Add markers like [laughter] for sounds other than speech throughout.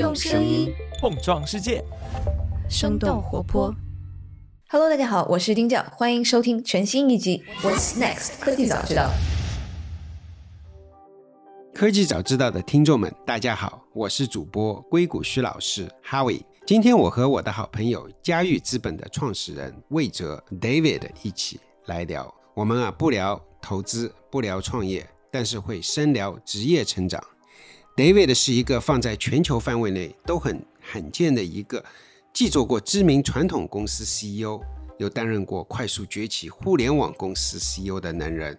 用声音碰撞世界，生动活泼。Hello，大家好，我是丁教，欢迎收听全新一集《What's Next 科技早知道》。科技早知道的听众们，大家好，我是主播硅谷徐老师哈维。今天我和我的好朋友嘉裕资本的创始人魏哲 David 一起来聊。我们啊不聊投资，不聊创业，但是会深聊职业成长。David 是一个放在全球范围内都很罕见的一个，既做过知名传统公司 CEO，又担任过快速崛起互联网公司 CEO 的能人。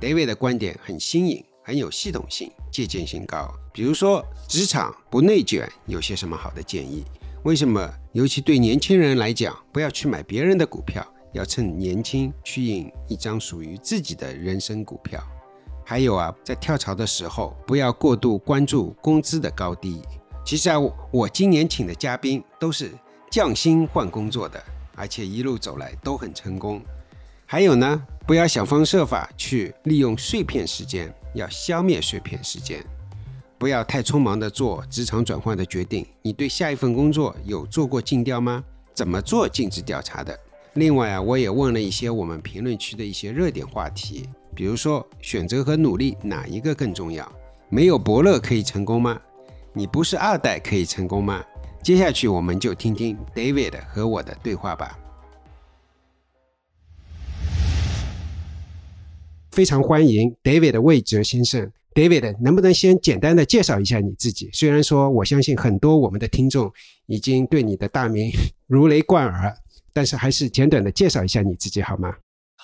David 的观点很新颖，很有系统性，借鉴性高。比如说，职场不内卷有些什么好的建议？为什么？尤其对年轻人来讲，不要去买别人的股票，要趁年轻去印一张属于自己的人生股票。还有啊，在跳槽的时候，不要过度关注工资的高低。其实啊，我今年请的嘉宾都是降薪换工作的，而且一路走来都很成功。还有呢，不要想方设法去利用碎片时间，要消灭碎片时间。不要太匆忙的做职场转换的决定。你对下一份工作有做过尽调吗？怎么做尽职调查的？另外啊，我也问了一些我们评论区的一些热点话题，比如说选择和努力哪一个更重要？没有伯乐可以成功吗？你不是二代可以成功吗？接下去我们就听听 David 和我的对话吧。非常欢迎 David 魏哲先生。David，能不能先简单的介绍一下你自己？虽然说我相信很多我们的听众已经对你的大名 [laughs] 如雷贯耳，但是还是简短的介绍一下你自己好吗？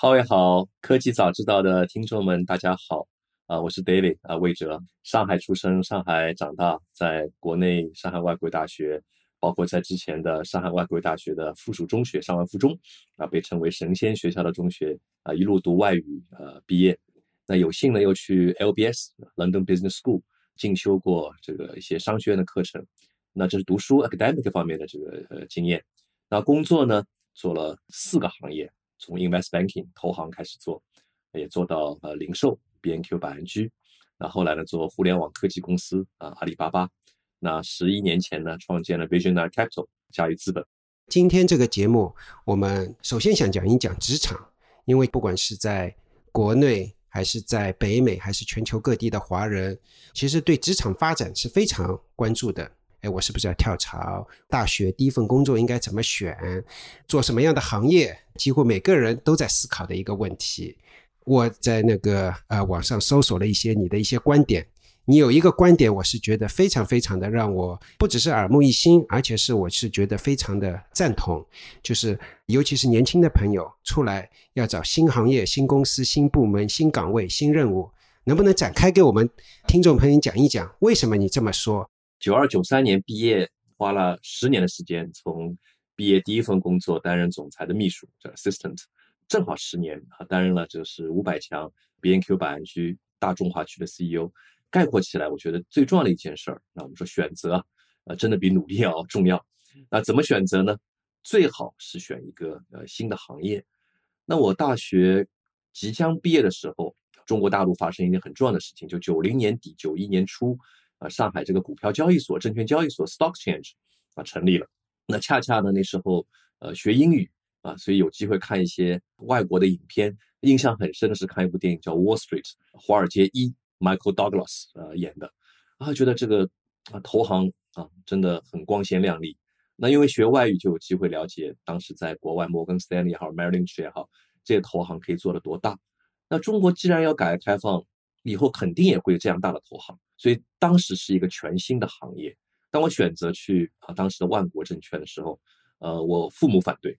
各位好，科技早知道的听众们，大家好啊、我是 David 啊、魏哲，上海出生，上海长大，在国内上海外国语大学，包括在之前的上海外国语大学的附属中学上完附中啊，被称为神仙学校的中学啊，一路读外语呃毕业。那有幸呢，又去 LBS London Business School 进修过这个一些商学院的课程。那这是读书 academic 方面的这个呃经验。那工作呢，做了四个行业，从 invest banking 投行开始做，也做到呃零售 BNQ 百安居。那后来呢，做互联网科技公司啊阿里巴巴。那十一年前呢，创建了 Visionary Capital 嘉裕资本。今天这个节目，我们首先想讲一讲职场，因为不管是在国内。还是在北美，还是全球各地的华人，其实对职场发展是非常关注的。哎，我是不是要跳槽？大学第一份工作应该怎么选？做什么样的行业？几乎每个人都在思考的一个问题。我在那个呃网上搜索了一些你的一些观点，你有一个观点，我是觉得非常非常的让我不只是耳目一新，而且是我是觉得非常的赞同，就是尤其是年轻的朋友出来要找新行业、新公司、新部门、新岗位、新任务，能不能展开给我们听众朋友讲一讲，为什么你这么说？九二九三年毕业，花了十年的时间，从毕业第一份工作担任总裁的秘书，叫 assistant，正好十年啊，担任了就是五百强 B N Q 百安居大中华区的 CEO。概括起来，我觉得最重要的一件事儿，那我们说选择，呃，真的比努力要重要。那怎么选择呢？最好是选一个呃新的行业。那我大学即将毕业的时候，中国大陆发生一件很重要的事情，就九零年底、九一年初，啊，上海这个股票交易所、证券交易所 Stock Change 啊成立了。那恰恰呢，那时候呃学英语啊，所以有机会看一些外国的影片。印象很深的是看一部电影叫《Wall Street》华尔街一。Michael Douglas 呃演的，啊觉得这个啊投行啊真的很光鲜亮丽。那因为学外语就有机会了解当时在国外摩根斯坦利也好，Merrill Lynch 也好，这些投行可以做的多大。那中国既然要改革开放，以后肯定也会有这样大的投行，所以当时是一个全新的行业。当我选择去啊当时的万国证券的时候，呃我父母反对，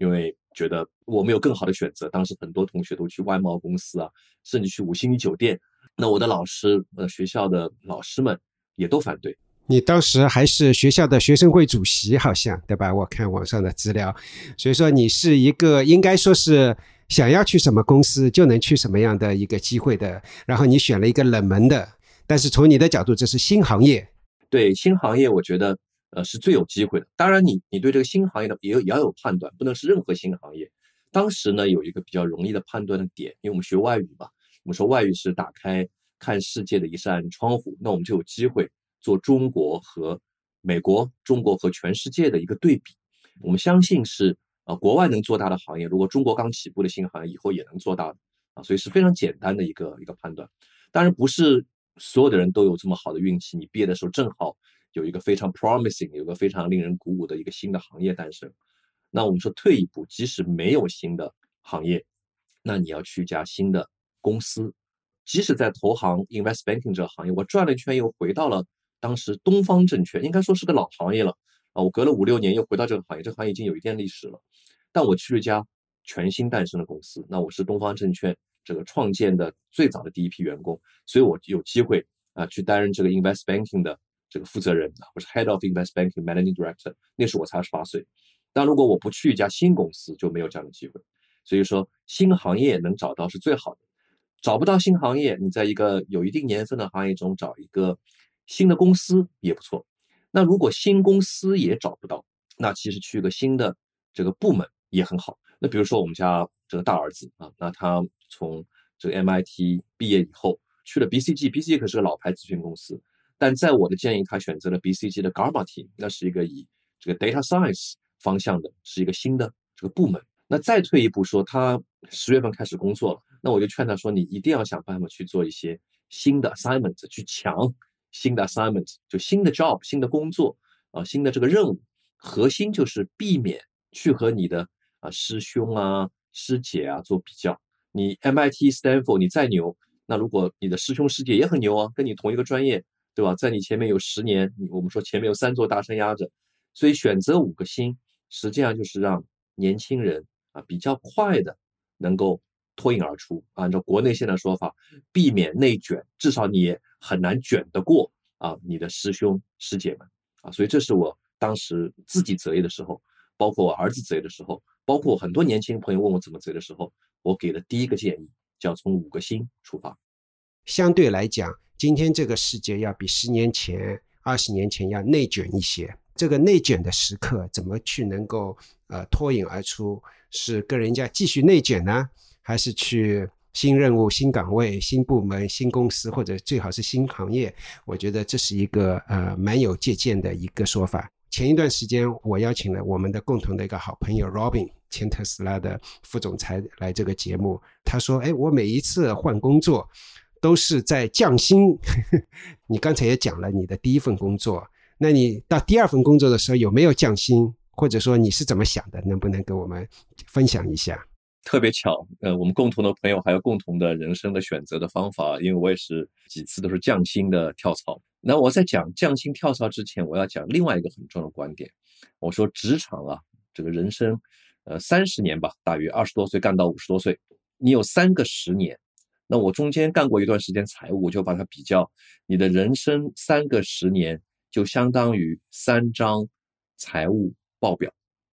因为觉得我没有更好的选择。当时很多同学都去外贸公司啊，甚至去五星级酒店。那我的老师，呃，学校的老师们也都反对。你当时还是学校的学生会主席，好像对吧？我看网上的资料，所以说你是一个应该说是想要去什么公司就能去什么样的一个机会的。然后你选了一个冷门的，但是从你的角度，这是新行业。对新行业，我觉得呃是最有机会的。当然你，你对这个新行业的也也要有判断，不能是任何新行业。当时呢，有一个比较容易的判断的点，因为我们学外语嘛。我们说外语是打开看世界的一扇窗户，那我们就有机会做中国和美国、中国和全世界的一个对比。我们相信是啊，国外能做大的行业，如果中国刚起步的新行业以后也能做大的啊，所以是非常简单的一个一个判断。当然不是所有的人都有这么好的运气，你毕业的时候正好有一个非常 promising，有个非常令人鼓舞的一个新的行业诞生。那我们说退一步，即使没有新的行业，那你要去一家新的公司，即使在投行 invest banking 这个行业，我转了一圈又回到了当时东方证券，应该说是个老行业了啊。我隔了五六年又回到这个行业，这个行业已经有一定历史了。但我去了一家全新诞生的公司，那我是东方证券这个创建的最早的第一批员工，所以我有机会啊去担任这个 invest banking 的这个负责人啊，我是 head of invest banking managing director，那时我才二十八岁。但如果我不去一家新公司，就没有这样的机会。所以说，新行业能找到是最好的。找不到新行业，你在一个有一定年份的行业中找一个新的公司也不错。那如果新公司也找不到，那其实去一个新的这个部门也很好。那比如说我们家这个大儿子啊，那他从这个 MIT 毕业以后去了 BCG，BCG 可是个老牌咨询公司。但在我的建议，他选择了 BCG 的 Gamma Team，那是一个以这个 Data Science 方向的，是一个新的这个部门。那再退一步说，他十月份开始工作了，那我就劝他说，你一定要想办法去做一些新的 assignment，去抢新的 assignment，就新的 job，新的工作啊，新的这个任务。核心就是避免去和你的啊师兄啊师姐啊做比较。你 MIT、Stanford 你再牛，那如果你的师兄师姐也很牛啊，跟你同一个专业，对吧？在你前面有十年，你我们说前面有三座大山压着，所以选择五个星，实际上就是让年轻人。啊，比较快的能够脱颖而出。按照国内现在说法，避免内卷，至少你也很难卷得过啊你的师兄师姐们啊。所以这是我当时自己择业的时候，包括我儿子择业的时候，包括很多年轻朋友问我怎么择的时候，我给的第一个建议叫从五个星出发。相对来讲，今天这个世界要比十年前、二十年前要内卷一些。这个内卷的时刻，怎么去能够呃脱颖而出？是跟人家继续内卷呢，还是去新任务、新岗位、新部门、新公司，或者最好是新行业？我觉得这是一个呃蛮有借鉴的一个说法。前一段时间，我邀请了我们的共同的一个好朋友 Robin，前特斯拉的副总裁来这个节目。他说：“哎，我每一次换工作都是在降薪。[laughs] 你刚才也讲了你的第一份工作。”那你到第二份工作的时候有没有降薪，或者说你是怎么想的？能不能给我们分享一下？特别巧，呃，我们共同的朋友还有共同的人生的选择的方法，因为我也是几次都是降薪的跳槽。那我在讲降薪跳槽之前，我要讲另外一个很重要的观点。我说职场啊，这个人生，呃，三十年吧，大约二十多岁干到五十多岁，你有三个十年。那我中间干过一段时间财务，我就把它比较，你的人生三个十年。就相当于三张财务报表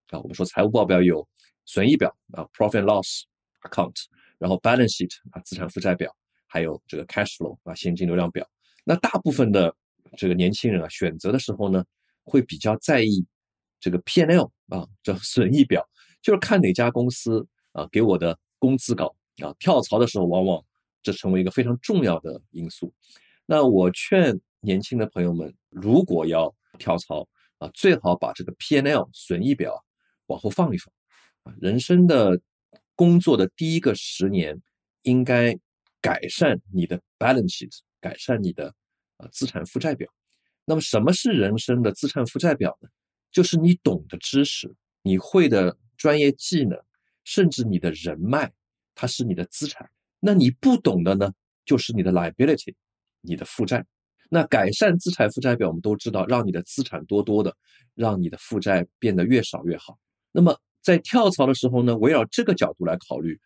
啊，我们说财务报表有损益表啊，profit loss account，然后 balance sheet 啊，资产负债表，还有这个 cash flow 啊，现金流量表。那大部分的这个年轻人啊，选择的时候呢，会比较在意这个 P N L 啊，这损益表，就是看哪家公司啊给我的工资高啊。跳槽的时候，往往这成为一个非常重要的因素。那我劝。年轻的朋友们，如果要跳槽啊，最好把这个 P N L 损益表往后放一放。人生的工作的第一个十年，应该改善你的 balance sheet，改善你的啊资产负债表。那么，什么是人生的资产负债表呢？就是你懂的知识，你会的专业技能，甚至你的人脉，它是你的资产。那你不懂的呢，就是你的 liability，你的负债。那改善资产负债表，我们都知道，让你的资产多多的，让你的负债变得越少越好。那么在跳槽的时候呢，围绕这个角度来考虑，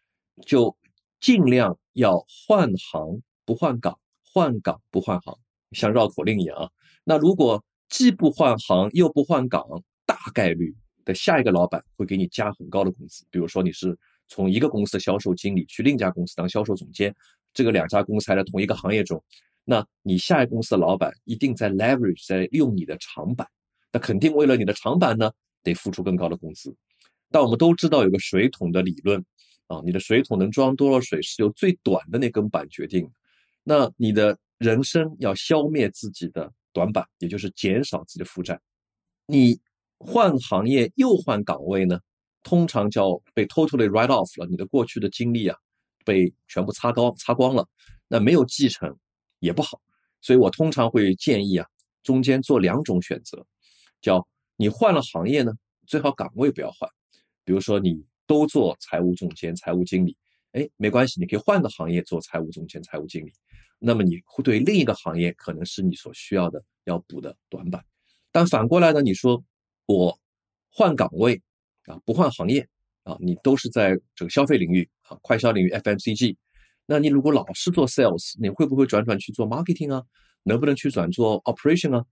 就尽量要换行不换岗，换岗不换行，像绕口令一样啊。那如果既不换行又不换岗，大概率的下一个老板会给你加很高的工资。比如说你是从一个公司的销售经理去另一家公司当销售总监，这个两家公司还在同一个行业中。那你下一公司的老板一定在 leverage，在用你的长板，那肯定为了你的长板呢，得付出更高的工资。但我们都知道有个水桶的理论啊，你的水桶能装多少水是由最短的那根板决定。那你的人生要消灭自己的短板，也就是减少自己的负债，你换行业又换岗位呢，通常叫被 totally write off 了，你的过去的经历啊被全部擦高擦光了，那没有继承也不好，所以我通常会建议啊，中间做两种选择，叫你换了行业呢，最好岗位不要换，比如说你都做财务总监、财务经理，哎，没关系，你可以换个行业做财务总监、财务经理。那么你会对另一个行业可能是你所需要的要补的短板，但反过来呢？你说我换岗位啊，不换行业啊，你都是在这个消费领域啊，快消领域 FMCG，那你如果老是做 sales，你会不会转转去做 marketing 啊？能不能去转做 operation 啊？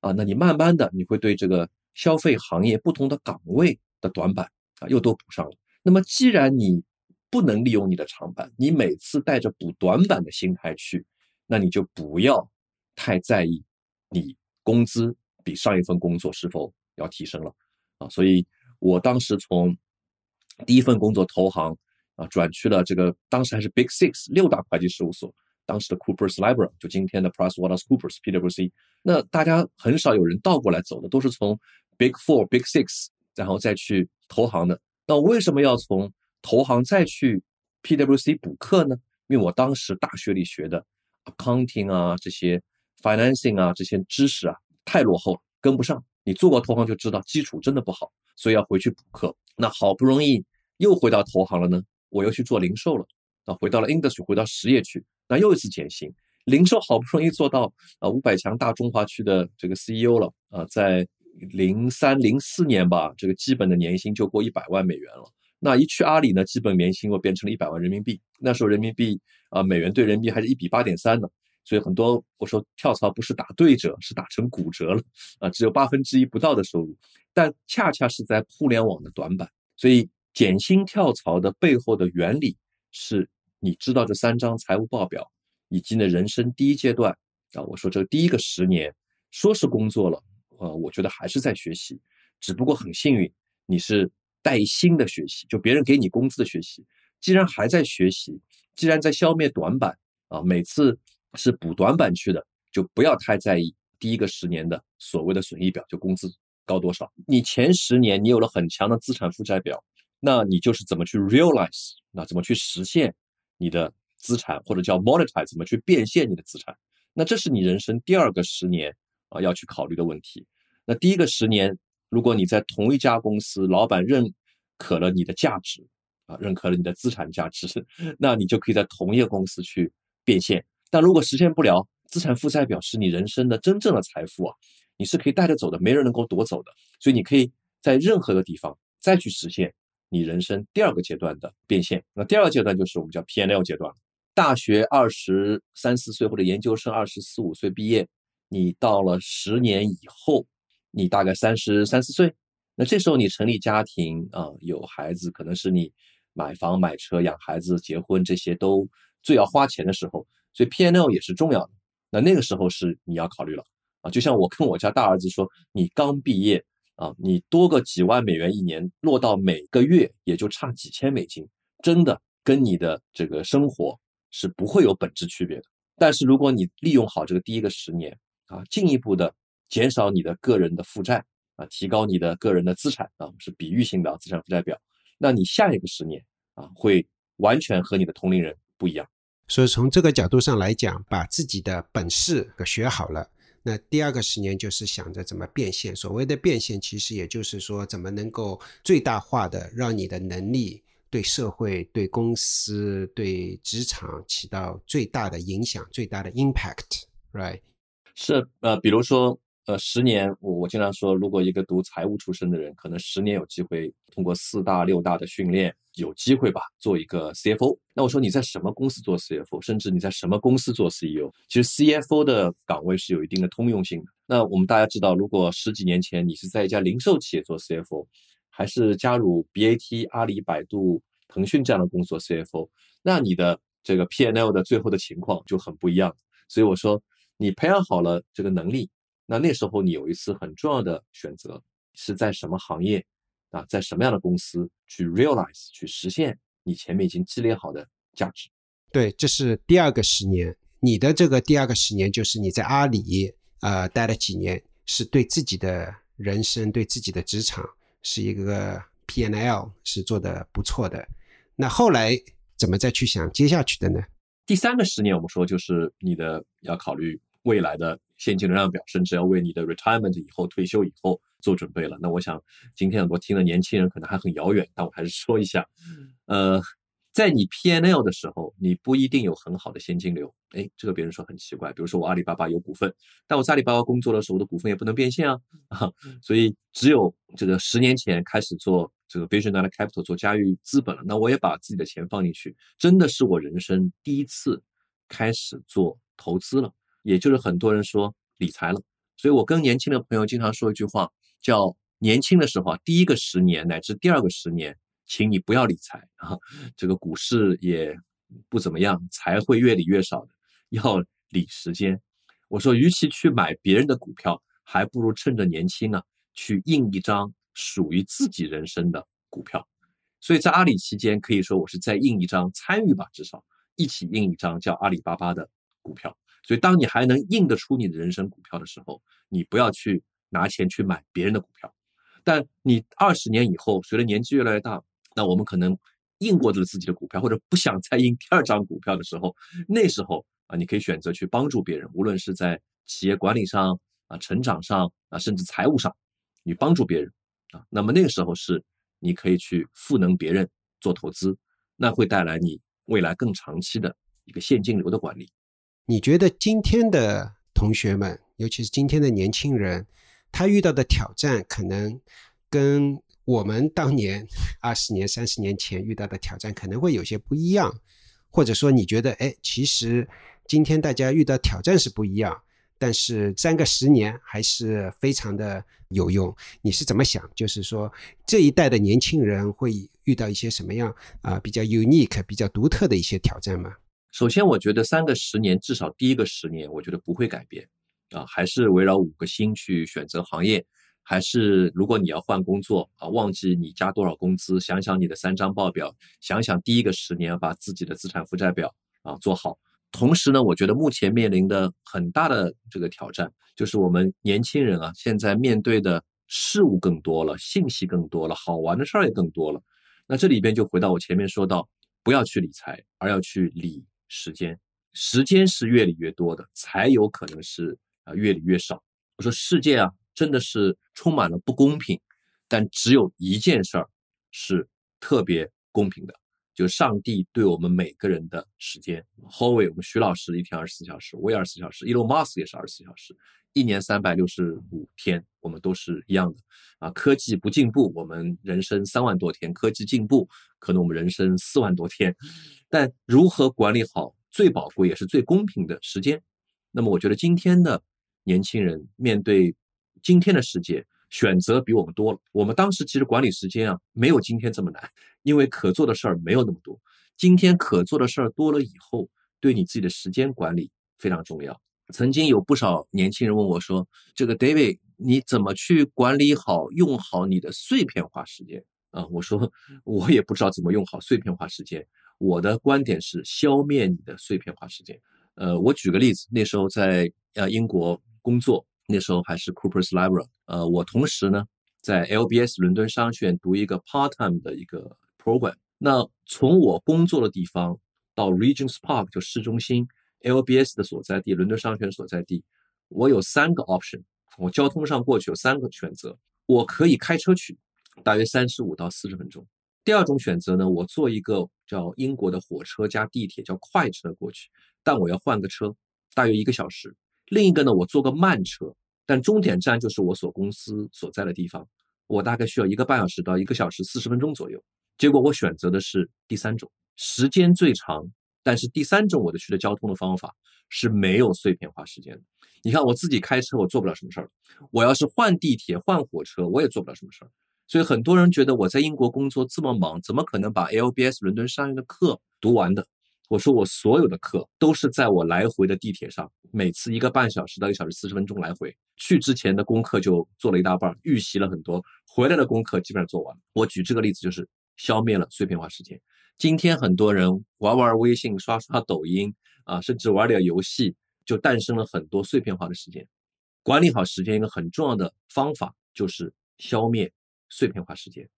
啊，那你慢慢的你会对这个消费行业不同的岗位的短板又都补上了。那么既然你不能利用你的长板，你每次带着补短板的心态去。那你就不要太在意你工资比上一份工作是否要提升了啊！所以我当时从第一份工作投行啊，转去了这个当时还是 Big Six 六大会计事务所，当时的 Cooper's Library 就今天的 PricewaterhouseCoopers PwC。那大家很少有人倒过来走的，都是从 Big Four Big Six 然后再去投行的。那我为什么要从投行再去 PwC 补课呢？因为我当时大学里学的。accounting 啊，这些 financing 啊，这些知识啊，太落后了，跟不上。你做过投行就知道，基础真的不好，所以要回去补课。那好不容易又回到投行了呢，我又去做零售了，啊，回到了 industry，回到实业去，那又一次减薪。零售好不容易做到啊五百强大中华区的这个 CEO 了，啊，在零三零四年吧，这个基本的年薪就过一百万美元了。那一去阿里呢，基本年薪又变成了一百万人民币。那时候人民币啊，美元兑人民币还是一比八点三呢，所以很多我说跳槽不是打对折，是打成骨折了啊，只有八分之一不到的收入。但恰恰是在互联网的短板，所以减薪跳槽的背后的原理是，你知道这三张财务报表，以及呢人生第一阶段啊，我说这第一个十年说是工作了，呃，我觉得还是在学习，只不过很幸运你是。带薪的学习，就别人给你工资的学习。既然还在学习，既然在消灭短板啊，每次是补短板去的，就不要太在意第一个十年的所谓的损益表，就工资高多少。你前十年你有了很强的资产负债表，那你就是怎么去 realize，那怎么去实现你的资产，或者叫 monetize，怎么去变现你的资产？那这是你人生第二个十年啊要去考虑的问题。那第一个十年。如果你在同一家公司，老板认可了你的价值，啊，认可了你的资产价值，[laughs] 那你就可以在同一个公司去变现。但如果实现不了，资产负债表是你人生的真正的财富啊，你是可以带着走的，没人能够夺走的。所以你可以在任何的地方再去实现你人生第二个阶段的变现。那第二个阶段就是我们叫 P&L 阶段，大学二十三四岁或者研究生二十四五岁毕业，你到了十年以后。你大概三十三四岁，那这时候你成立家庭啊，有孩子，可能是你买房买车、养孩子、结婚这些都最要花钱的时候，所以 P N L 也是重要的。那那个时候是你要考虑了啊，就像我跟我家大儿子说，你刚毕业啊，你多个几万美元一年，落到每个月也就差几千美金，真的跟你的这个生活是不会有本质区别的。但是如果你利用好这个第一个十年啊，进一步的。减少你的个人的负债啊，提高你的个人的资产啊，是比喻性的资产负债表。那你下一个十年啊，会完全和你的同龄人不一样。所以从这个角度上来讲，把自己的本事给学好了，那第二个十年就是想着怎么变现。所谓的变现，其实也就是说，怎么能够最大化的让你的能力对社会、对公司、对职场起到最大的影响、最大的 impact，right？是呃，比如说。呃，十年，我我经常说，如果一个读财务出身的人，可能十年有机会通过四大六大的训练，有机会吧，做一个 CFO。那我说你在什么公司做 CFO，甚至你在什么公司做 CEO，其实 CFO 的岗位是有一定的通用性的。那我们大家知道，如果十几年前你是在一家零售企业做 CFO，还是加入 BAT、阿里、百度、腾讯这样的公司做 CFO，那你的这个 P&L 的最后的情况就很不一样。所以我说，你培养好了这个能力。那那时候你有一次很重要的选择，是在什么行业啊，在什么样的公司去 realize 去实现你前面已经积累好的价值？对，这是第二个十年。你的这个第二个十年就是你在阿里呃待了几年，是对自己的人生、对自己的职场是一个 P N L 是做的不错的。那后来怎么再去想接下去的呢？第三个十年，我们说就是你的要考虑未来的现金流量表，甚至要为你的 retirement 以后退休以后做准备了。那我想今天很多听的年轻人可能还很遥远，但我还是说一下，呃。在你 P N L 的时候，你不一定有很好的现金流。哎，这个别人说很奇怪。比如说我阿里巴巴有股份，但我在阿里巴巴工作的时候，我的股份也不能变现啊。啊，所以只有这个十年前开始做这个 Visionary Capital 做嘉裕资本了，那我也把自己的钱放进去，真的是我人生第一次开始做投资了，也就是很多人说理财了。所以我跟年轻的朋友经常说一句话，叫年轻的时候啊，第一个十年乃至第二个十年。请你不要理财啊，这个股市也不怎么样，财会越理越少的，要理时间。我说，与其去买别人的股票，还不如趁着年轻啊，去印一张属于自己人生的股票。所以在阿里期间，可以说我是在印一张参与吧，至少一起印一张叫阿里巴巴的股票。所以，当你还能印得出你的人生股票的时候，你不要去拿钱去买别人的股票。但你二十年以后，随着年纪越来越大，那我们可能印过了自己的股票，或者不想再印第二张股票的时候，那时候啊，你可以选择去帮助别人，无论是在企业管理上啊、成长上啊，甚至财务上，你帮助别人啊，那么那个时候是你可以去赋能别人做投资，那会带来你未来更长期的一个现金流的管理。你觉得今天的同学们，尤其是今天的年轻人，他遇到的挑战可能跟？我们当年二十年、三十年前遇到的挑战可能会有些不一样，或者说你觉得，哎，其实今天大家遇到挑战是不一样，但是三个十年还是非常的有用。你是怎么想？就是说这一代的年轻人会遇到一些什么样啊比较 unique、比较独特的一些挑战吗？首先，我觉得三个十年至少第一个十年，我觉得不会改变啊，还是围绕五个心去选择行业。还是，如果你要换工作啊，忘记你加多少工资，想想你的三张报表，想想第一个十年把自己的资产负债表啊做好。同时呢，我觉得目前面临的很大的这个挑战，就是我们年轻人啊，现在面对的事物更多了，信息更多了，好玩的事儿也更多了。那这里边就回到我前面说到，不要去理财，而要去理时间。时间是越理越多的，才有可能是啊越理越少。我说世界啊。真的是充满了不公平，但只有一件事儿是特别公平的，就上帝对我们每个人的时间。Howie，我们徐老师一天二十四小时，我也二十四小时，Elon Musk 也是二十四小时，一年三百六十五天，我们都是一样的。啊，科技不进步，我们人生三万多天；科技进步，可能我们人生四万多天。但如何管理好最宝贵也是最公平的时间？那么，我觉得今天的年轻人面对。今天的世界选择比我们多了。我们当时其实管理时间啊，没有今天这么难，因为可做的事儿没有那么多。今天可做的事儿多了以后，对你自己的时间管理非常重要。曾经有不少年轻人问我说：“这个 David，你怎么去管理好、用好你的碎片化时间？”啊，我说我也不知道怎么用好碎片化时间。我的观点是消灭你的碎片化时间。呃，我举个例子，那时候在呃英国工作。那时候还是 Cooper's Library，呃，我同时呢在 LBS 伦敦商学院读一个 part-time 的一个 program。那从我工作的地方到 Regent's Park 就市中心，LBS 的所在地，伦敦商学院所在地，我有三个 option。我交通上过去有三个选择，我可以开车去，大约三十五到四十分钟。第二种选择呢，我坐一个叫英国的火车加地铁叫快车过去，但我要换个车，大约一个小时。另一个呢，我坐个慢车，但终点站就是我所公司所在的地方，我大概需要一个半小时到一个小时四十分钟左右。结果我选择的是第三种，时间最长，但是第三种我的去的交通的方法是没有碎片化时间的。你看我自己开车，我做不了什么事儿；我要是换地铁、换火车，我也做不了什么事儿。所以很多人觉得我在英国工作这么忙，怎么可能把 LBS 伦敦商业的课读完的？我说我所有的课都是在我来回的地铁上，每次一个半小时到一小时四十分钟来回。去之前的功课就做了一大半，预习了很多，回来的功课基本上做完了。我举这个例子就是消灭了碎片化时间。今天很多人玩玩微信、刷刷抖音啊，甚至玩点游戏，就诞生了很多碎片化的时间。管理好时间一个很重要的方法就是消灭碎片化时间。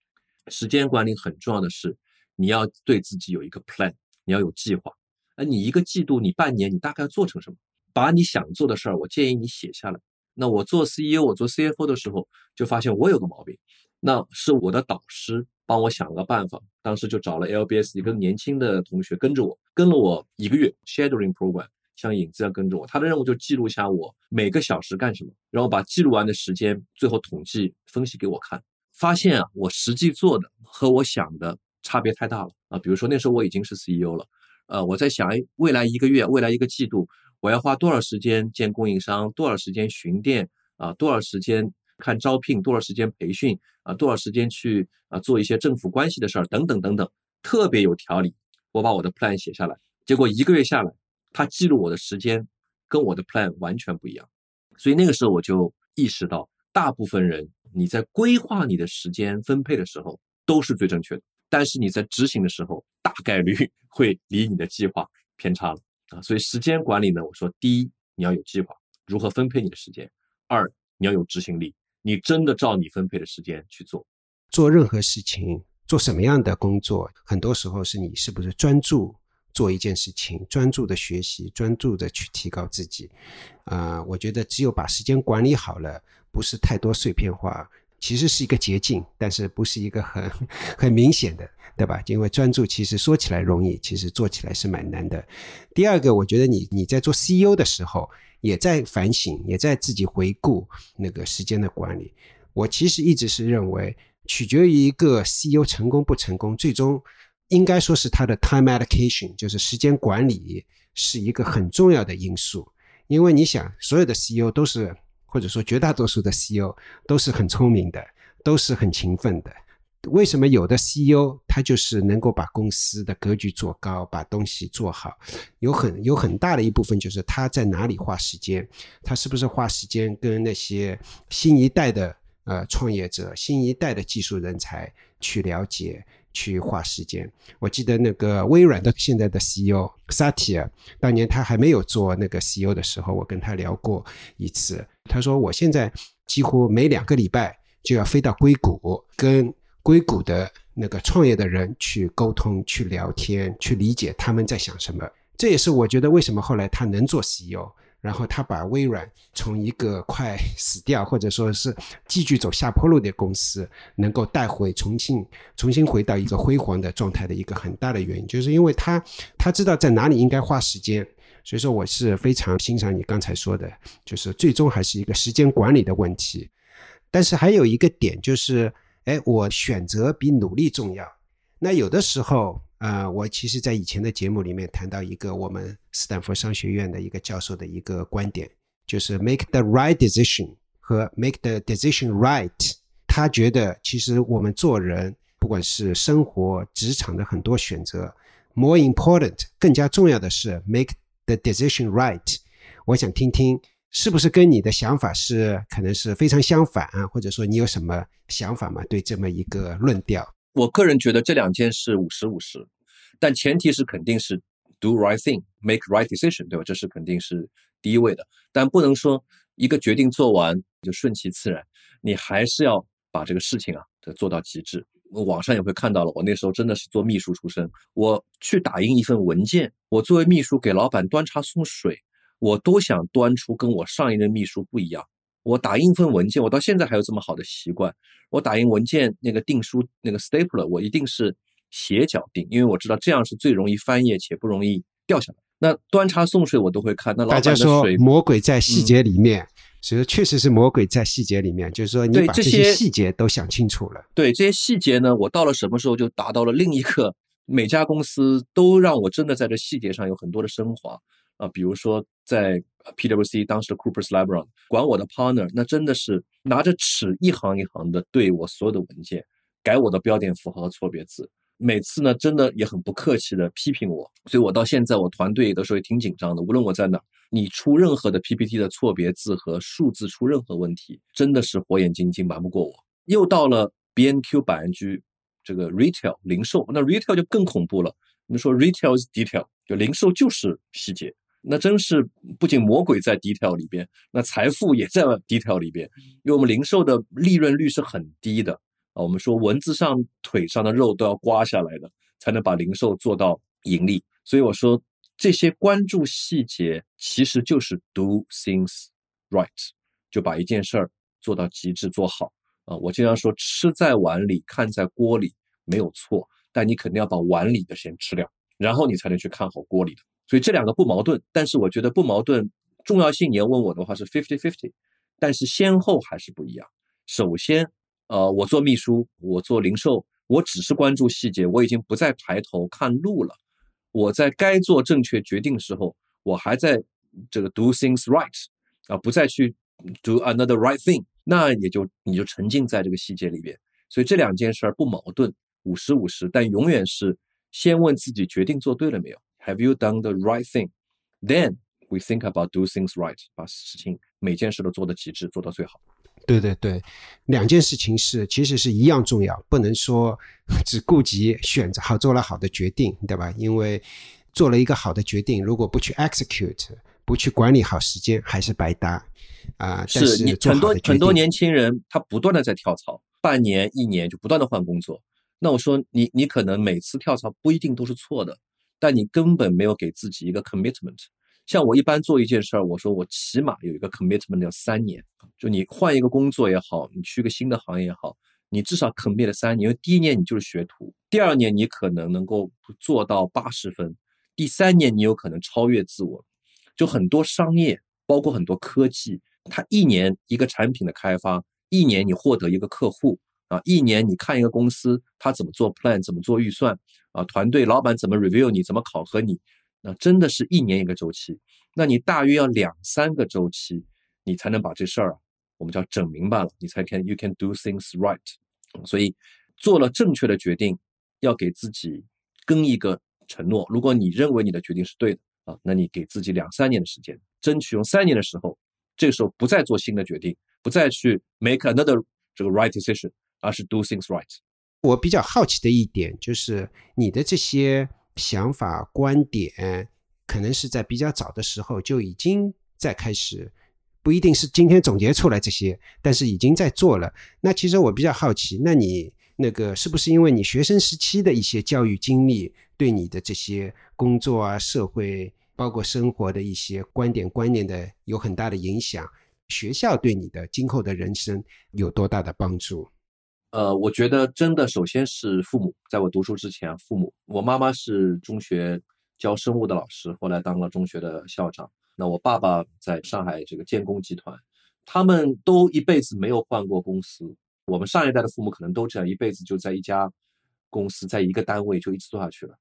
时间管理很重要的是，你要对自己有一个 plan，你要有计划。哎，你一个季度，你半年，你大概要做成什么？把你想做的事儿，我建议你写下来。那我做 CEO，我做 CFO 的时候，就发现我有个毛病，那是我的导师帮我想了个办法。当时就找了 LBS 一个年轻的同学跟着我，跟了我一个月 shadowing program，像影子一样跟着我。他的任务就记录下我每个小时干什么，然后把记录完的时间最后统计分析给我看。发现啊，我实际做的和我想的差别太大了啊。比如说那时候我已经是 CEO 了，呃，我在想，哎，未来一个月，未来一个季度。我要花多少时间见供应商？多少时间巡店？啊，多少时间看招聘？多少时间培训？啊，多少时间去啊做一些政府关系的事儿？等等等等，特别有条理。我把我的 plan 写下来，结果一个月下来，他记录我的时间跟我的 plan 完全不一样。所以那个时候我就意识到，大部分人你在规划你的时间分配的时候都是最正确的，但是你在执行的时候大概率 [laughs] 会离你的计划偏差了。啊，所以时间管理呢，我说第一，你要有计划，如何分配你的时间；二，你要有执行力，你真的照你分配的时间去做。做任何事情，做什么样的工作，很多时候是你是不是专注做一件事情，专注的学习，专注的去提高自己。啊，我觉得只有把时间管理好了，不是太多碎片化，其实是一个捷径，但是不是一个很 [laughs] 很明显的。对吧？因为专注其实说起来容易，其实做起来是蛮难的。第二个，我觉得你你在做 CEO 的时候，也在反省，也在自己回顾那个时间的管理。我其实一直是认为，取决于一个 CEO 成功不成功，最终应该说是他的 time allocation，就是时间管理是一个很重要的因素。因为你想，所有的 CEO 都是，或者说绝大多数的 CEO 都是很聪明的，都是很勤奋的。为什么有的 CEO 他就是能够把公司的格局做高，把东西做好？有很有很大的一部分就是他在哪里花时间，他是不是花时间跟那些新一代的呃创业者、新一代的技术人才去了解、去花时间？我记得那个微软的现在的 CEO 萨提尔，当年他还没有做那个 CEO 的时候，我跟他聊过一次，他说我现在几乎每两个礼拜就要飞到硅谷跟。硅谷的那个创业的人去沟通、去聊天、去理解他们在想什么，这也是我觉得为什么后来他能做 CEO，然后他把微软从一个快死掉或者说是继续走下坡路的公司，能够带回重庆 [laughs] 重新回到一个辉煌的状态的一个很大的原因，就是因为他他知道在哪里应该花时间，所以说我是非常欣赏你刚才说的，就是最终还是一个时间管理的问题。但是还有一个点就是。哎，我选择比努力重要。那有的时候，呃，我其实在以前的节目里面谈到一个我们斯坦福商学院的一个教授的一个观点，就是 make the right decision 和 make the decision right。他觉得其实我们做人，不管是生活、职场的很多选择，more important 更加重要的是 make the decision right。我想听听。是不是跟你的想法是可能是非常相反啊？或者说你有什么想法吗？对这么一个论调，我个人觉得这两件事五十五十，但前提是肯定是 do right thing，make right decision，对吧？这是肯定是第一位的，但不能说一个决定做完就顺其自然，你还是要把这个事情啊做到极致。网上也会看到了，我那时候真的是做秘书出身，我去打印一份文件，我作为秘书给老板端茶送水。我都想端出跟我上一任秘书不一样。我打印份文件，我到现在还有这么好的习惯。我打印文件那个订书那个 stapler，我一定是斜角订，因为我知道这样是最容易翻页且不容易掉下来。那端茶送水我都会看。那大家说魔鬼在细节里面，所以确实是魔鬼在细节里面。就是说你把这些细节都想清楚了。对这些细节呢，我到了什么时候就达到了另一个 [laughs] 每家公司都让我真的在这细节上有很多的升华。啊，比如说在 PwC 当时的 Cooper's Library 管我的 partner，那真的是拿着尺一行一行的对我所有的文件改我的标点符号和错别字，每次呢真的也很不客气的批评我，所以我到现在我团队的时候也挺紧张的。无论我在哪，你出任何的 PPT 的错别字和数字出任何问题，真的是火眼金睛瞒不过我。又到了 BNQ 百安居这个 Retail 零售，那 Retail 就更恐怖了。你说 Retail is detail，就零售就是细节。那真是不仅魔鬼在 detail 里边，那财富也在 [laughs] detail 里边。因为我们零售的利润率是很低的啊，我们说文字上腿上的肉都要刮下来的，才能把零售做到盈利。所以我说这些关注细节，其实就是 do things right，就把一件事儿做到极致做好啊。我经常说，吃在碗里，看在锅里没有错，但你肯定要把碗里的先吃掉，然后你才能去看好锅里的。所以这两个不矛盾，但是我觉得不矛盾，重要性你要问我的话是 fifty fifty，但是先后还是不一样。首先，呃，我做秘书，我做零售，我只是关注细节，我已经不再抬头看路了。我在该做正确决定的时候，我还在这个 do things right，啊，不再去 do another right thing，那也就你就沉浸在这个细节里边。所以这两件事儿不矛盾，五十五十，但永远是先问自己决定做对了没有。Have you done the right thing? Then we think about do things right，把事情每件事都做到极致，做到最好。对对对，两件事情是其实是一样重要，不能说 [laughs] 只顾及选择好做了好的决定，对吧？因为做了一个好的决定，如果不去 execute，不去管理好时间，还是白搭啊。是你很多很多年轻人，他不断的在跳槽，半年一年就不断的换工作。那我说你你可能每次跳槽不一定都是错的。但你根本没有给自己一个 commitment。像我一般做一件事儿，我说我起码有一个 commitment 要三年。就你换一个工作也好，你去个新的行业也好，你至少 commit 了三年。因为第一年你就是学徒，第二年你可能能够做到八十分，第三年你有可能超越自我。就很多商业，包括很多科技，它一年一个产品的开发，一年你获得一个客户。啊，一年你看一个公司，他怎么做 plan，怎么做预算啊？团队老板怎么 review 你，怎么考核你？那真的是一年一个周期。那你大约要两三个周期，你才能把这事儿啊，我们叫整明白了，你才 can you can do things right。所以做了正确的决定，要给自己跟一个承诺。如果你认为你的决定是对的啊，那你给自己两三年的时间，争取用三年的时候，这个时候不再做新的决定，不再去 make another 这个 right decision。而是 do things right。我比较好奇的一点就是，你的这些想法、观点，可能是在比较早的时候就已经在开始，不一定是今天总结出来这些，但是已经在做了。那其实我比较好奇，那你那个是不是因为你学生时期的一些教育经历，对你的这些工作啊、社会，包括生活的一些观点、观念的有很大的影响？学校对你的今后的人生有多大的帮助？呃，我觉得真的，首先是父母。在我读书之前，父母，我妈妈是中学教生物的老师，后来当了中学的校长。那我爸爸在上海这个建工集团，他们都一辈子没有换过公司。我们上一代的父母可能都这样，一辈子就在一家公司，在一个单位就一直做下去了。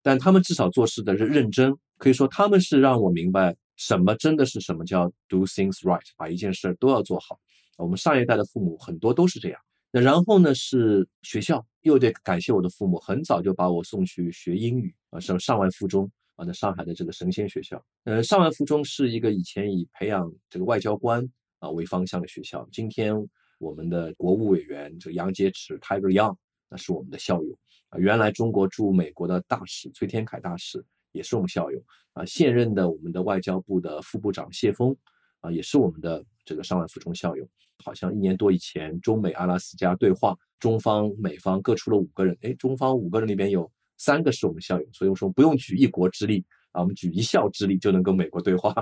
但他们至少做事的认认真，可以说他们是让我明白什么真的是什么叫 do things right，把一件事都要做好。我们上一代的父母很多都是这样。那然后呢？是学校又得感谢我的父母，很早就把我送去学英语啊，上上万附中啊，在上海的这个神仙学校。呃，上万附中是一个以前以培养这个外交官啊为方向的学校。今天我们的国务委员这个杨洁篪 Tiger Young，那是我们的校友啊。原来中国驻美国的大使崔天凯大使也是我们校友啊。现任的我们的外交部的副部长谢峰啊，也是我们的这个上万附中校友。好像一年多以前，中美阿拉斯加对话，中方美方各出了五个人，哎，中方五个人里边有三个是我们校友，所以我说不用举一国之力啊，我们举一校之力就能跟美国对话。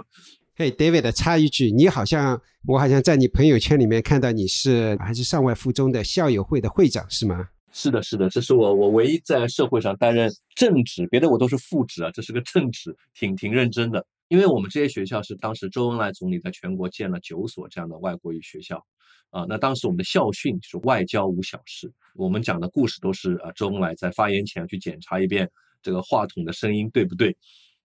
嘿，David，插一句，你好像我好像在你朋友圈里面看到你是还是上外附中的校友会的会长是吗？是的，是的，这是我我唯一在社会上担任正职，别的我都是副职啊，这是个正职，挺挺认真的。因为我们这些学校是当时周恩来总理在全国建了九所这样的外国语学校，啊，那当时我们的校训就是外交无小事，我们讲的故事都是啊，周恩来在发言前去检查一遍这个话筒的声音对不对，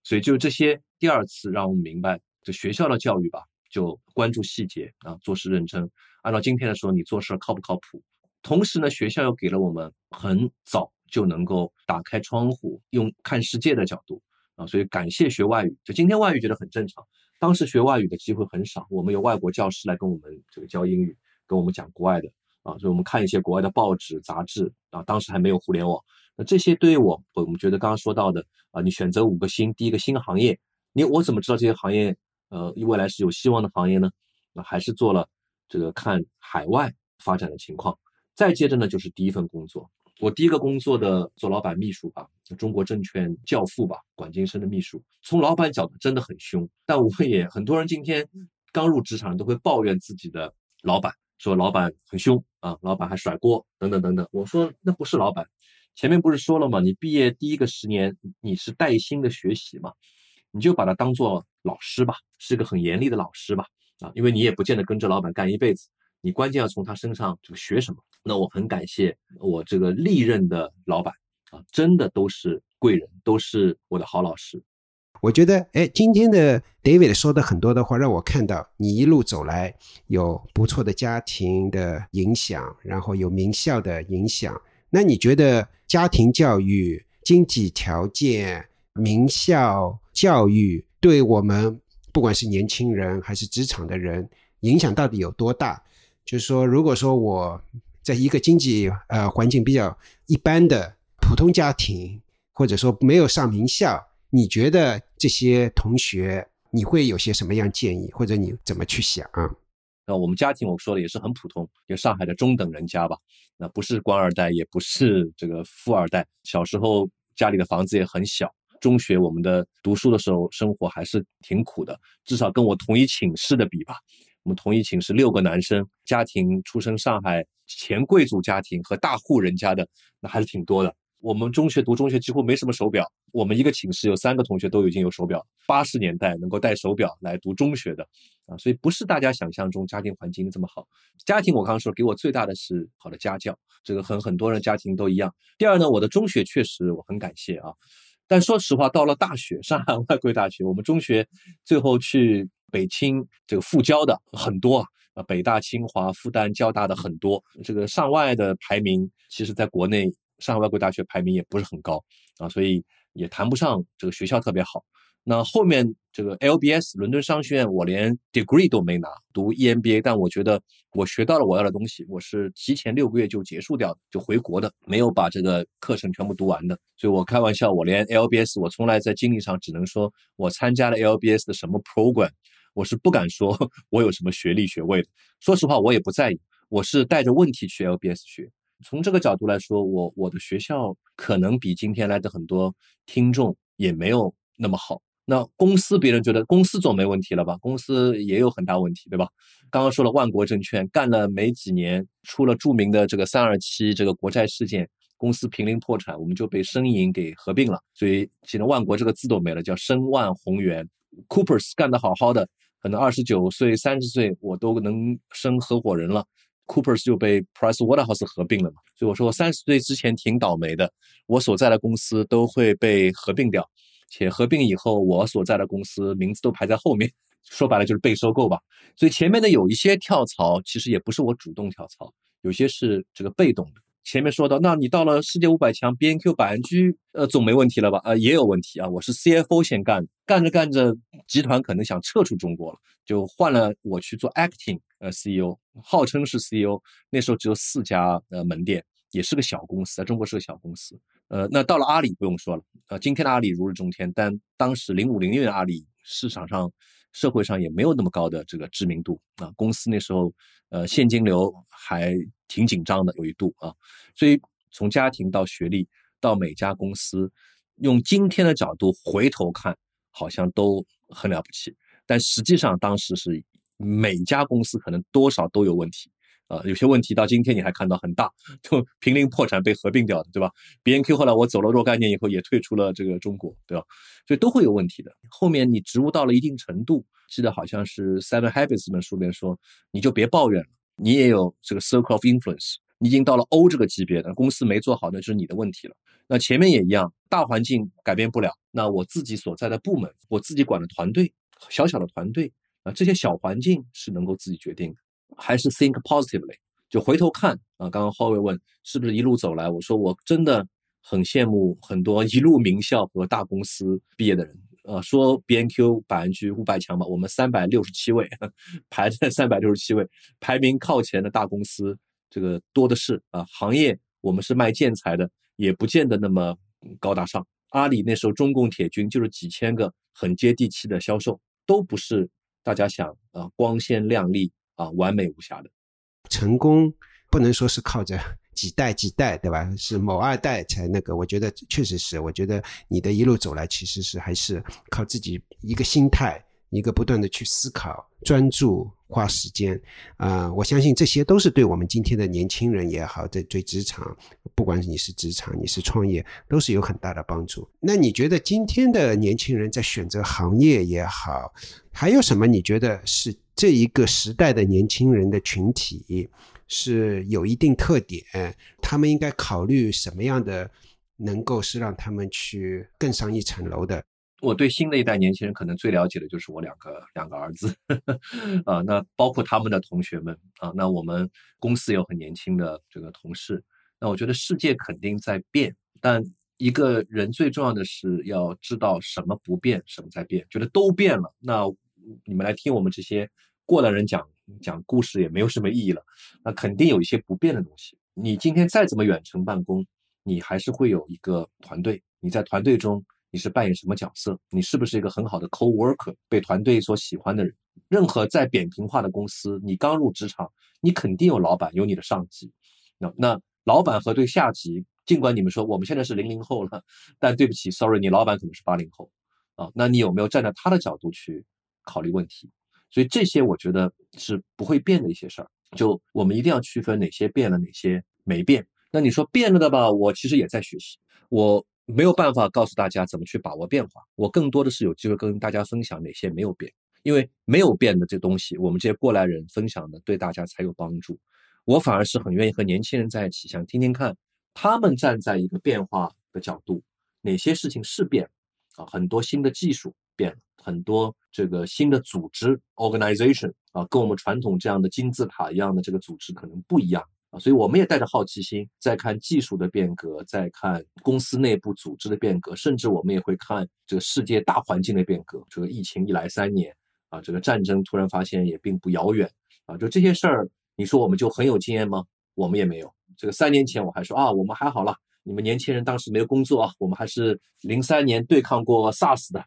所以就这些第二次让我们明白，这学校的教育吧，就关注细节啊，做事认真。按照今天的说，你做事靠不靠谱？同时呢，学校又给了我们很早就能够打开窗户，用看世界的角度。所以感谢学外语。就今天外语觉得很正常，当时学外语的机会很少。我们有外国教师来跟我们这个教英语，跟我们讲国外的啊，所以我们看一些国外的报纸、杂志啊。当时还没有互联网，那这些对于我，我们觉得刚刚说到的啊，你选择五个新，第一个新行业你我怎么知道这些行业呃未来是有希望的行业呢？那还是做了这个看海外发展的情况。再接着呢，就是第一份工作。我第一个工作的做老板秘书吧，中国证券教父吧，管金生的秘书。从老板角度真的很凶，但我也很多人今天刚入职场都会抱怨自己的老板，说老板很凶啊，老板还甩锅等等等等。我说那不是老板，前面不是说了吗？你毕业第一个十年你是带薪的学习嘛，你就把它当做老师吧，是个很严厉的老师吧，啊，因为你也不见得跟着老板干一辈子。你关键要从他身上这个学什么？那我很感谢我这个历任的老板啊，真的都是贵人，都是我的好老师。我觉得，哎，今天的 David 说的很多的话，让我看到你一路走来有不错的家庭的影响，然后有名校的影响。那你觉得家庭教育、经济条件、名校教育对我们不管是年轻人还是职场的人影响到底有多大？就是说，如果说我在一个经济呃环境比较一般的普通家庭，或者说没有上名校，你觉得这些同学你会有些什么样建议，或者你怎么去想？那我们家庭我说的也是很普通，就上海的中等人家吧，那不是官二代，也不是这个富二代。小时候家里的房子也很小，中学我们的读书的时候生活还是挺苦的，至少跟我同一寝室的比吧。我们同一寝室六个男生，家庭出生上海前贵族家庭和大户人家的，那还是挺多的。我们中学读中学几乎没什么手表，我们一个寝室有三个同学都已经有手表。八十年代能够带手表来读中学的，啊，所以不是大家想象中家庭环境这么好。家庭我刚刚说给我最大的是好的家教，这个和很多人家庭都一样。第二呢，我的中学确实我很感谢啊，但说实话，到了大学，上海外国语大学，我们中学最后去。北清这个复交的很多啊，北大、清华、复旦、交大的很多，这个上外的排名，其实在国内上外国大学排名也不是很高啊，所以也谈不上这个学校特别好。那后面这个 LBS 伦敦商学院，我连 degree 都没拿，读 EMBA，但我觉得我学到了我要的东西。我是提前六个月就结束掉，就回国的，没有把这个课程全部读完的。所以我开玩笑，我连 LBS，我从来在经历上只能说我参加了 LBS 的什么 program。我是不敢说 [laughs] 我有什么学历学位的，说实话，我也不在意。我是带着问题去 LBS 学。从这个角度来说，我我的学校可能比今天来的很多听众也没有那么好。那公司别人觉得公司总没问题了吧？公司也有很大问题，对吧？刚刚说了万国证券干了没几年，出了著名的这个三二七这个国债事件，公司濒临破产，我们就被申银给合并了，所以现在万国这个字都没了，叫申万宏源。Coopers 干得好好的。可能二十九岁、三十岁，我都能升合伙人了，Coopers 就被 Price Waterhouse 合并了嘛。所以我说我三十岁之前挺倒霉的，我所在的公司都会被合并掉，且合并以后我所在的公司名字都排在后面，说白了就是被收购吧。所以前面的有一些跳槽，其实也不是我主动跳槽，有些是这个被动的。前面说到，那你到了世界五百强，B N Q 百安居，呃，总没问题了吧？呃，也有问题啊。我是 C F O 先干，干着干着，集团可能想撤出中国了，就换了我去做 Acting，呃，C E O，号称是 C E O，那时候只有四家呃门店，也是个小公司，在中国是个小公司。呃，那到了阿里不用说了，呃，今天的阿里如日中天，但当时零五零六年阿里市场上、社会上也没有那么高的这个知名度啊，公司那时候呃现金流还。挺紧张的，有一度啊，所以从家庭到学历到每家公司，用今天的角度回头看，好像都很了不起。但实际上当时是每家公司可能多少都有问题啊，有些问题到今天你还看到很大，就濒临破产被合并掉的，对吧？B N Q 后来我走了若干年以后也退出了这个中国，对吧？所以都会有问题的。后面你职务到了一定程度，记得好像是 Seven Habits 这本书里面说，你就别抱怨了。你也有这个 circle of influence，你已经到了 O 这个级别的公司没做好，那就是你的问题了。那前面也一样，大环境改变不了，那我自己所在的部门，我自己管的团队，小小的团队啊，这些小环境是能够自己决定的。还是 think positively，就回头看啊。刚刚浩伟问是不是一路走来，我说我真的很羡慕很多一路名校和大公司毕业的人。呃，说 B N Q 百分之五百强吧，我们三百六十七位，排在三百六十七位，排名靠前的大公司这个多的是啊。行业我们是卖建材的，也不见得那么高大上阿里那时候中共铁军就是几千个很接地气的销售，都不是大家想啊光鲜亮丽啊完美无瑕的。成功不能说是靠着几代几代，对吧？是某二代才那个。我觉得确实是，我觉得你的一路走来，其实是还是靠自己一个心态。一个不断的去思考、专注、花时间，啊，我相信这些都是对我们今天的年轻人也好，在对职场，不管你是职场，你是创业，都是有很大的帮助。那你觉得今天的年轻人在选择行业也好，还有什么？你觉得是这一个时代的年轻人的群体是有一定特点？他们应该考虑什么样的，能够是让他们去更上一层楼的？我对新的一代年轻人可能最了解的就是我两个两个儿子，[laughs] 啊，那包括他们的同学们啊，那我们公司有很年轻的这个同事，那我觉得世界肯定在变，但一个人最重要的是要知道什么不变，什么在变，觉得都变了，那你们来听我们这些过来人讲讲故事也没有什么意义了，那肯定有一些不变的东西。你今天再怎么远程办公，你还是会有一个团队，你在团队中。你是扮演什么角色？你是不是一个很好的 co-worker，被团队所喜欢的人？任何在扁平化的公司，你刚入职场，你肯定有老板，有你的上级。那那老板和对下级，尽管你们说我们现在是零零后了，但对不起，sorry，你老板可能是八零后啊。那你有没有站在他的角度去考虑问题？所以这些我觉得是不会变的一些事儿。就我们一定要区分哪些变了，哪些没变。那你说变了的吧，我其实也在学习，我。没有办法告诉大家怎么去把握变化，我更多的是有机会跟大家分享哪些没有变，因为没有变的这东西，我们这些过来人分享的对大家才有帮助。我反而是很愿意和年轻人在一起，想听听看他们站在一个变化的角度，哪些事情是变了啊，很多新的技术变了，很多这个新的组织 organization 啊，跟我们传统这样的金字塔一样的这个组织可能不一样。啊，所以我们也带着好奇心在看技术的变革，在看公司内部组织的变革，甚至我们也会看这个世界大环境的变革。这个疫情一来三年，啊，这个战争突然发现也并不遥远，啊，就这些事儿，你说我们就很有经验吗？我们也没有。这个三年前我还说啊，我们还好了，你们年轻人当时没有工作啊，我们还是零三年对抗过 SARS 的，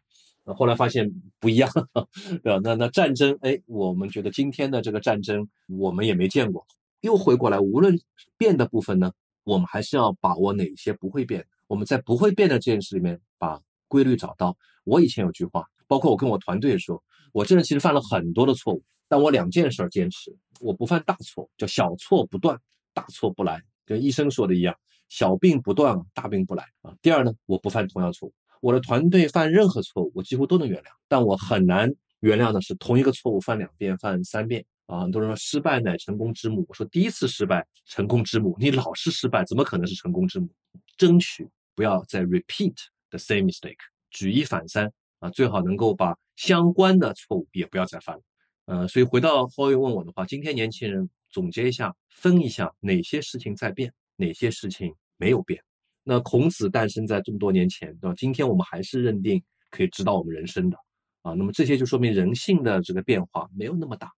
后来发现不一样，[laughs] 对吧？那那战争，哎，我们觉得今天的这个战争我们也没见过。又回过来，无论变的部分呢，我们还是要把握哪些不会变。我们在不会变的这件事里面把规律找到。我以前有句话，包括我跟我团队说，我这人其实犯了很多的错误，但我两件事坚持，我不犯大错，叫小错不断，大错不来，跟医生说的一样，小病不断，大病不来啊。第二呢，我不犯同样错误，我的团队犯任何错误，我几乎都能原谅，但我很难原谅的是同一个错误犯两遍、犯三遍。啊，很多人说失败乃成功之母。我说第一次失败，成功之母。你老是失败，怎么可能是成功之母？争取不要再 repeat the same mistake，举一反三啊，最好能够把相关的错误也不要再犯了。呃，所以回到后羿问我的话，今天年轻人总结一下，分一下哪些事情在变，哪些事情没有变。那孔子诞生在这么多年前，对吧？今天我们还是认定可以指导我们人生的啊。那么这些就说明人性的这个变化没有那么大。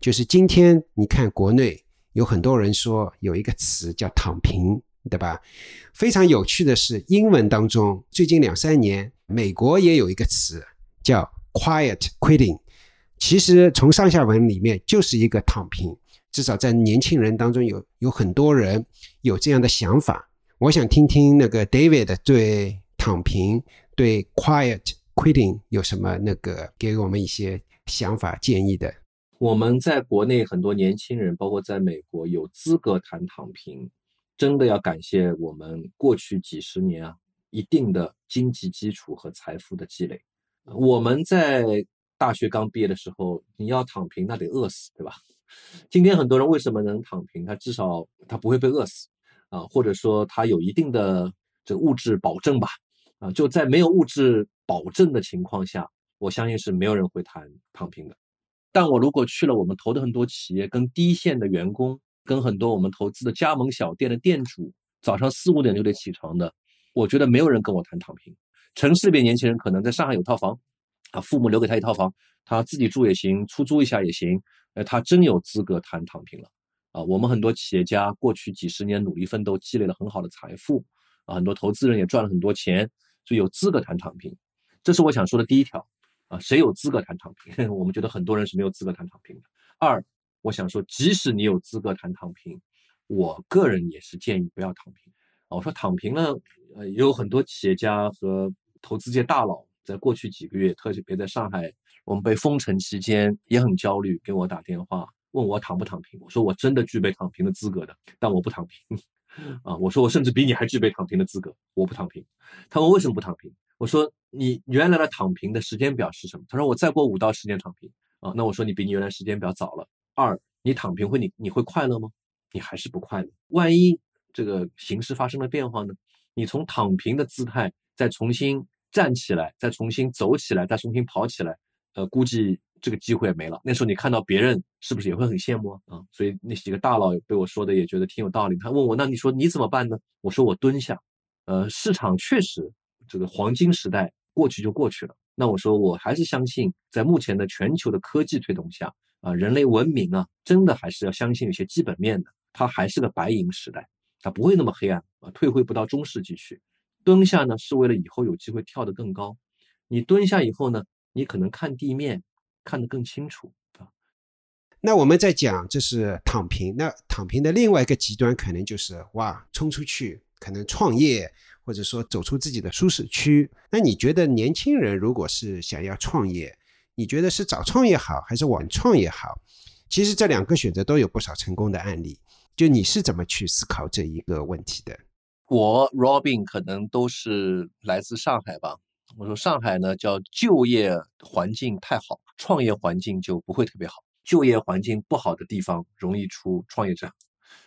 就是今天，你看国内有很多人说有一个词叫“躺平”，对吧？非常有趣的是，英文当中最近两三年，美国也有一个词叫 “quiet quitting”。其实从上下文里面就是一个躺平。至少在年轻人当中，有有很多人有这样的想法。我想听听那个 David 对躺平、对 quiet quitting 有什么那个给我们一些想法建议的。我们在国内很多年轻人，包括在美国，有资格谈躺平，真的要感谢我们过去几十年啊一定的经济基础和财富的积累。我们在大学刚毕业的时候，你要躺平，那得饿死，对吧？今天很多人为什么能躺平？他至少他不会被饿死啊，或者说他有一定的这个物质保证吧？啊，就在没有物质保证的情况下，我相信是没有人会谈躺平的。但我如果去了我们投的很多企业，跟第一线的员工，跟很多我们投资的加盟小店的店主，早上四五点就得起床的，我觉得没有人跟我谈躺平。城市里边年轻人可能在上海有套房，啊，父母留给他一套房，他自己住也行，出租一下也行，呃，他真有资格谈躺平了。啊，我们很多企业家过去几十年努力奋斗，积累了很好的财富，啊，很多投资人也赚了很多钱，所以有资格谈躺平，这是我想说的第一条啊。谁有资格谈躺平？[laughs] 我们觉得很多人是没有资格谈躺平的。二，我想说，即使你有资格谈躺平，我个人也是建议不要躺平啊。我说躺平呢，呃，也有很多企业家和投资界大佬在过去几个月，特别在上海，我们被封城期间也很焦虑，给我打电话问我躺不躺平。我说我真的具备躺平的资格的，但我不躺平。[laughs] 啊，我说我甚至比你还具备躺平的资格，我不躺平。他问为什么不躺平？我说你原来的躺平的时间表是什么？他说我再过五到十年躺平。啊，那我说你比你原来时间表早了。二，你躺平会你你会快乐吗？你还是不快乐。万一这个形势发生了变化呢？你从躺平的姿态再重新站起来，再重新走起来，再重新跑起来，呃，估计。这个机会也没了。那时候你看到别人是不是也会很羡慕啊？所以那几个大佬被我说的也觉得挺有道理。他问我，那你说你怎么办呢？我说我蹲下。呃，市场确实这个黄金时代过去就过去了。那我说我还是相信，在目前的全球的科技推动下啊，人类文明啊，真的还是要相信有些基本面的。它还是个白银时代，它不会那么黑暗啊，退回不到中世纪去。蹲下呢，是为了以后有机会跳得更高。你蹲下以后呢，你可能看地面。看得更清楚啊！那我们在讲这是躺平，那躺平的另外一个极端可能就是哇，冲出去，可能创业，或者说走出自己的舒适区。那你觉得年轻人如果是想要创业，你觉得是早创业好还是晚创业好？其实这两个选择都有不少成功的案例。就你是怎么去思考这一个问题的？我 Robin 可能都是来自上海吧。我说上海呢，叫就业环境太好，创业环境就不会特别好。就业环境不好的地方，容易出创业者。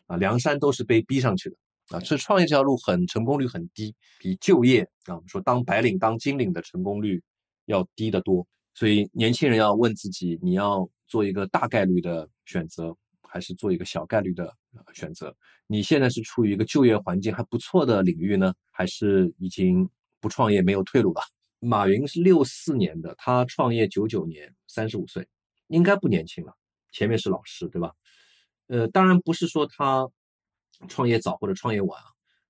啊，梁山都是被逼上去的啊，所以创业这条路很成功率很低，比就业啊，我们说当白领、当金领的成功率要低得多。所以年轻人要问自己，你要做一个大概率的选择，还是做一个小概率的选择？你现在是处于一个就业环境还不错的领域呢，还是已经？不创业没有退路了。马云是六四年的，他创业九九年，三十五岁，应该不年轻了。前面是老师，对吧？呃，当然不是说他创业早或者创业晚啊，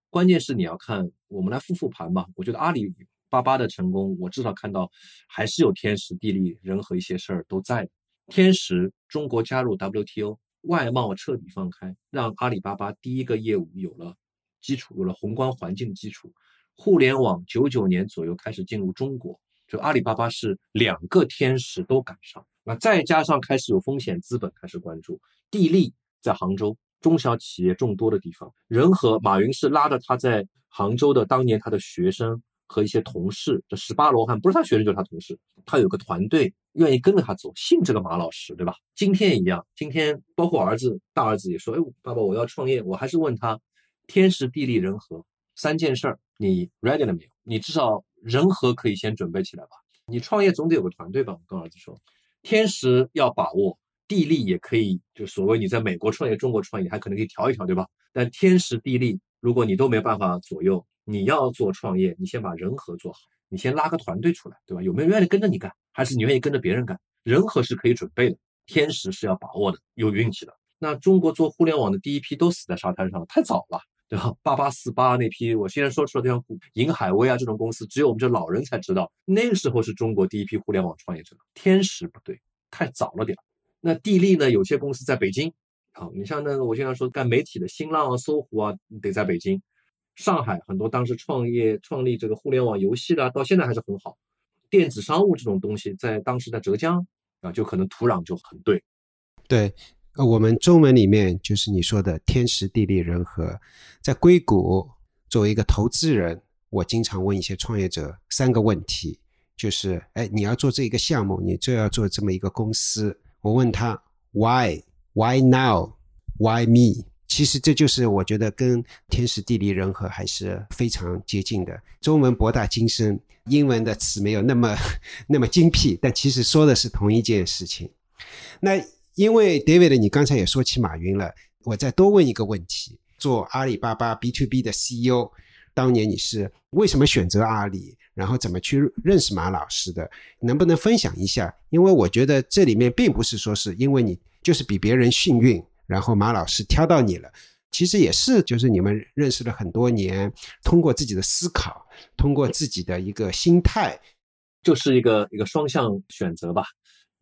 关键是你要看，我们来复复盘吧。我觉得阿里巴巴的成功，我至少看到还是有天时地利人和一些事儿都在的。天时，中国加入 WTO，外贸彻底放开，让阿里巴巴第一个业务有了基础，有了宏观环境基础。互联网九九年左右开始进入中国，就阿里巴巴是两个天时都赶上，那再加上开始有风险资本开始关注，地利在杭州，中小企业众多的地方，人和马云是拉着他在杭州的当年他的学生和一些同事，这十八罗汉不是他学生就是他同事，他有个团队愿意跟着他走，信这个马老师，对吧？今天一样，今天包括儿子大儿子也说，哎，爸爸我要创业，我还是问他天时地利人和。三件事儿，你 ready 了没有？你至少人和可以先准备起来吧。你创业总得有个团队吧？我跟儿子说，天时要把握，地利也可以，就所谓你在美国创业、中国创业，还可能可以调一调，对吧？但天时地利，如果你都没办法左右，你要做创业，你先把人和做好，你先拉个团队出来，对吧？有没有愿意跟着你干，还是你愿意跟着别人干？人和是可以准备的，天时是要把握的，有运气的。那中国做互联网的第一批都死在沙滩上了，太早了。然后？[laughs] 八八四八那批，我现在说出来，像银海威啊这种公司，只有我们这老人才知道。那个时候是中国第一批互联网创业者，天时不对，太早了点。那地利呢？有些公司在北京，好，你像那个我经常说干媒体的新浪啊、搜狐啊，得在北京。上海很多当时创业创立这个互联网游戏的，到现在还是很好。电子商务这种东西，在当时在浙江啊，就可能土壤就很对。对。呃，我们中文里面就是你说的天时地利人和。在硅谷作为一个投资人，我经常问一些创业者三个问题，就是：哎，你要做这一个项目，你就要做这么一个公司。我问他 Why？Why now？Why me？其实这就是我觉得跟天时地利人和还是非常接近的。中文博大精深，英文的词没有那么 [laughs] 那么精辟，但其实说的是同一件事情。那。因为 David，你刚才也说起马云了，我再多问一个问题：做阿里巴巴 B to B 的 CEO，当年你是为什么选择阿里？然后怎么去认识马老师的？能不能分享一下？因为我觉得这里面并不是说是因为你就是比别人幸运，然后马老师挑到你了。其实也是就是你们认识了很多年，通过自己的思考，通过自己的一个心态，就是一个一个双向选择吧。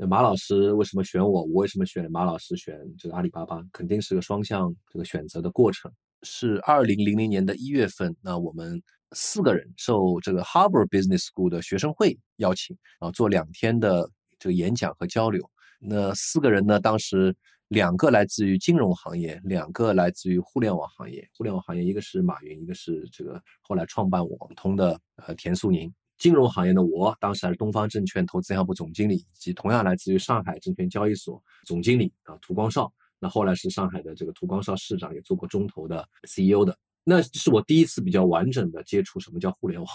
马老师为什么选我？我为什么选马老师选这个阿里巴巴？肯定是个双向这个选择的过程。是二零零零年的一月份，那我们四个人受这个 Harvard Business School 的学生会邀请，啊，做两天的这个演讲和交流。那四个人呢，当时两个来自于金融行业，两个来自于互联网行业。互联网行业一个是马云，一个是这个后来创办网通的呃田素宁。金融行业的我，当时还是东方证券投资项目部总经理，以及同样来自于上海证券交易所总经理啊，涂光绍。那后来是上海的这个涂光绍市长，也做过中投的 CEO 的。那是我第一次比较完整的接触什么叫互联网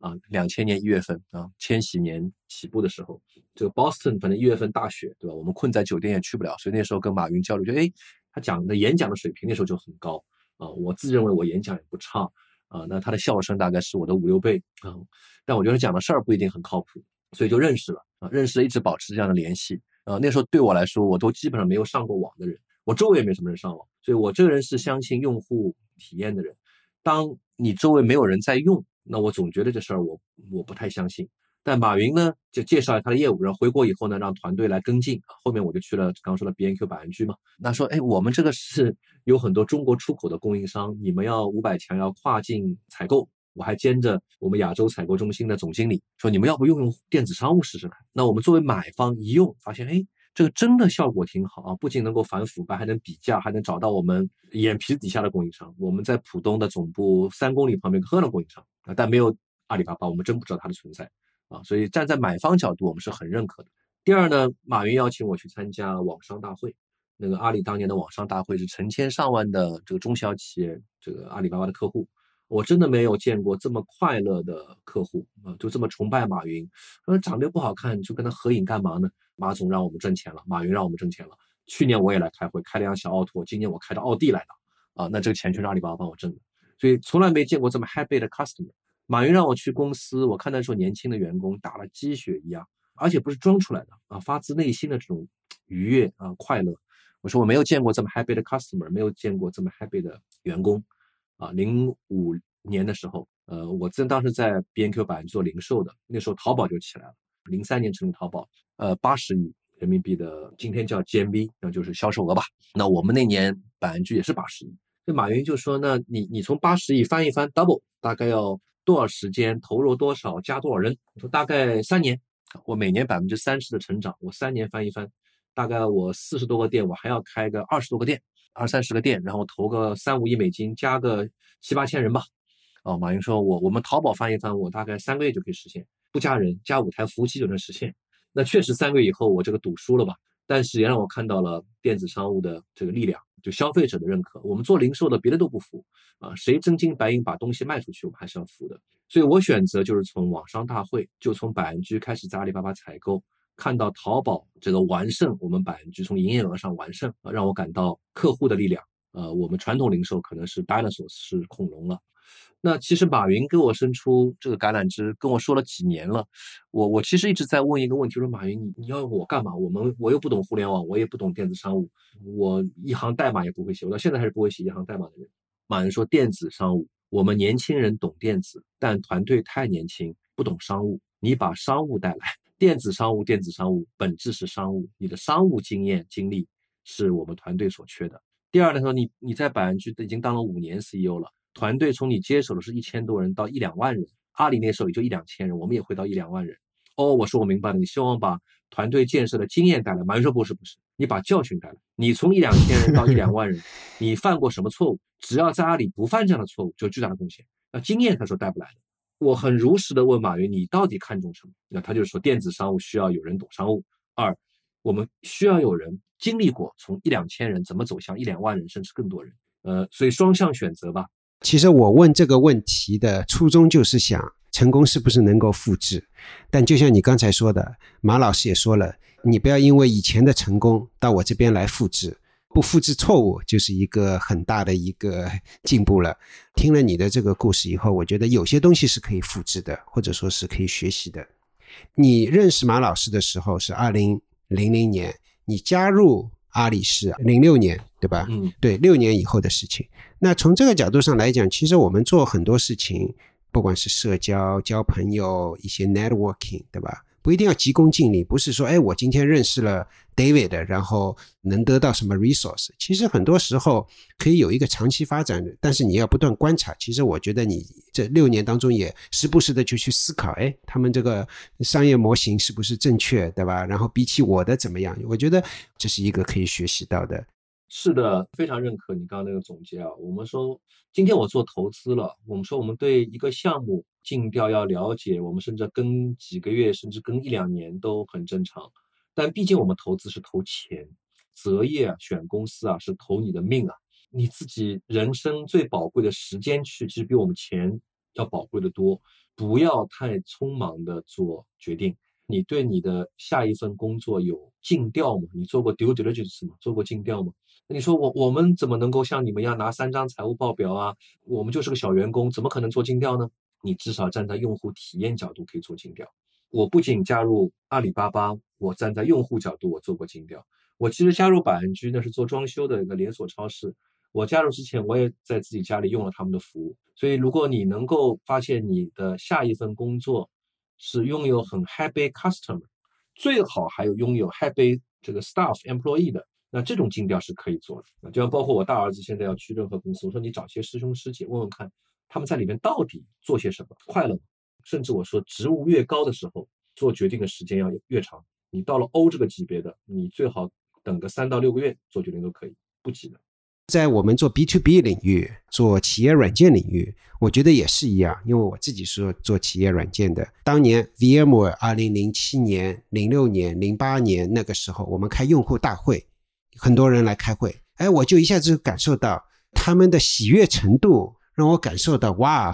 啊。两千年一月份啊，千禧年起步的时候，这个 Boston 反正一月份大雪，对吧？我们困在酒店也去不了，所以那时候跟马云交流，就哎，他讲的演讲的水平那时候就很高啊。我自认为我演讲也不差。啊，那他的笑声大概是我的五六倍啊，但我觉得讲的事儿不一定很靠谱，所以就认识了啊，认识了一直保持这样的联系啊。那时候对我来说，我都基本上没有上过网的人，我周围也没什么人上网，所以我这个人是相信用户体验的人。当你周围没有人在用，那我总觉得这事儿我我不太相信。但马云呢，就介绍了他的业务，然后回国以后呢，让团队来跟进。后面我就去了刚刚说的 B N Q 百安居嘛。那说，哎，我们这个是有很多中国出口的供应商，你们要五百强，要跨境采购。我还兼着我们亚洲采购中心的总经理，说你们要不用用电子商务试试看？那我们作为买方一用，发现，哎，这个真的效果挺好啊，不仅能够反腐败，还能比价，还能找到我们眼皮底下的供应商。我们在浦东的总部三公里旁边，喝了供应商啊，但没有阿里巴巴，我们真不知道它的存在。啊，所以站在买方角度，我们是很认可的。第二呢，马云邀请我去参加网商大会，那个阿里当年的网商大会是成千上万的这个中小企业，这个阿里巴巴的客户，我真的没有见过这么快乐的客户啊，就这么崇拜马云。说长得又不好看，就跟他合影干嘛呢？马总让我们挣钱了，马云让我们挣钱了。去年我也来开会，开了辆小奥拓，今年我开到奥迪来的啊，那这个钱全是阿里巴巴帮我挣的，所以从来没见过这么 happy 的 customer。马云让我去公司，我看那时候年轻的员工打了鸡血一样，而且不是装出来的啊，发自内心的这种愉悦啊快乐。我说我没有见过这么 happy 的 customer，没有见过这么 happy 的员工啊。零五年的时候，呃，我正当时在 B N Q 版做零售的，那时候淘宝就起来了。零三年成立淘宝，呃，八十亿人民币的，今天叫 G M V，那就是销售额吧。那我们那年百安居也是八十亿，这马云就说，那你你从八十亿翻一翻 double，大概要。多少时间投入多少加多少人？我说大概三年，我每年百分之三十的成长，我三年翻一番，大概我四十多个店，我还要开个二十多个店，二三十个店，然后投个三五亿美金，加个七八千人吧。哦，马云说，我我们淘宝翻一翻，我大概三个月就可以实现，不加人，加五台服务器就能实现。那确实三个月以后，我这个赌输了吧？但是也让我看到了电子商务的这个力量。就消费者的认可，我们做零售的别的都不服啊，谁真金白银把东西卖出去，我们还是要服的。所以我选择就是从网商大会，就从百安居开始在阿里巴巴采购，看到淘宝这个完胜，我们百安居从营业额上完胜，啊让我感到客户的力量。呃，我们传统零售可能是 dinosaur 是恐龙了。那其实马云给我伸出这个橄榄枝，跟我说了几年了。我我其实一直在问一个问题，说马云你你要我干嘛？我们我又不懂互联网，我也不懂电子商务，我一行代码也不会写，我到现在还是不会写一行代码的人。马云说电子商务，我们年轻人懂电子，但团队太年轻，不懂商务。你把商务带来，电子商务，电子商务本质是商务，你的商务经验经历是我们团队所缺的。第二呢，说你你在百安居已经当了五年 CEO 了。团队从你接手的是一千多人到一两万人，阿里那时候也就一两千人，我们也会到一两万人。哦，我说我明白了，你希望把团队建设的经验带来。马云说不是不是，你把教训带来。你从一两千人到一两万人，你犯过什么错误？只要在阿里不犯这样的错误，就巨大的贡献。那经验他说带不来的。我很如实的问马云，你到底看重什么？那他就说电子商务需要有人懂商务。二，我们需要有人经历过从一两千人怎么走向一两万人，甚至更多人。呃，所以双向选择吧。其实我问这个问题的初衷就是想，成功是不是能够复制？但就像你刚才说的，马老师也说了，你不要因为以前的成功到我这边来复制，不复制错误就是一个很大的一个进步了。听了你的这个故事以后，我觉得有些东西是可以复制的，或者说是可以学习的。你认识马老师的时候是二零零零年，你加入阿里是零六年，对吧？嗯，对，六年以后的事情。那从这个角度上来讲，其实我们做很多事情，不管是社交、交朋友、一些 networking，对吧？不一定要急功近利，不是说，哎，我今天认识了 David，然后能得到什么 resource。其实很多时候可以有一个长期发展，但是你要不断观察。其实我觉得你这六年当中也时不时的就去思考，哎，他们这个商业模型是不是正确，对吧？然后比起我的怎么样？我觉得这是一个可以学习到的。是的，非常认可你刚刚那个总结啊。我们说，今天我做投资了，我们说我们对一个项目。尽调要了解，我们甚至跟几个月，甚至跟一两年都很正常。但毕竟我们投资是投钱，择业啊，选公司啊，是投你的命啊，你自己人生最宝贵的时间去，其实比我们钱要宝贵的多。不要太匆忙的做决定。你对你的下一份工作有尽调吗？你做过 due diligence 吗？做过尽调吗？那你说我我们怎么能够像你们一样拿三张财务报表啊？我们就是个小员工，怎么可能做尽调呢？你至少站在用户体验角度可以做尽调。我不仅加入阿里巴巴，我站在用户角度我做过尽调。我其实加入百安居那是做装修的一个连锁超市。我加入之前我也在自己家里用了他们的服务。所以如果你能够发现你的下一份工作是拥有很 happy customer，最好还有拥有 happy 这个 staff employee 的，那这种尽调是可以做的。就像包括我大儿子现在要去任何公司，我说你找些师兄师姐问问看。他们在里面到底做些什么？快乐吗？甚至我说，职务越高的时候，做决定的时间要越长。你到了 O 这个级别的，你最好等个三到六个月做决定都可以，不急的。在我们做 B to B 领域，做企业软件领域，我觉得也是一样。因为我自己是做企业软件的。当年 VMware 二零零七年、零六年、零八年那个时候，我们开用户大会，很多人来开会，哎，我就一下子感受到他们的喜悦程度。让我感受到哇，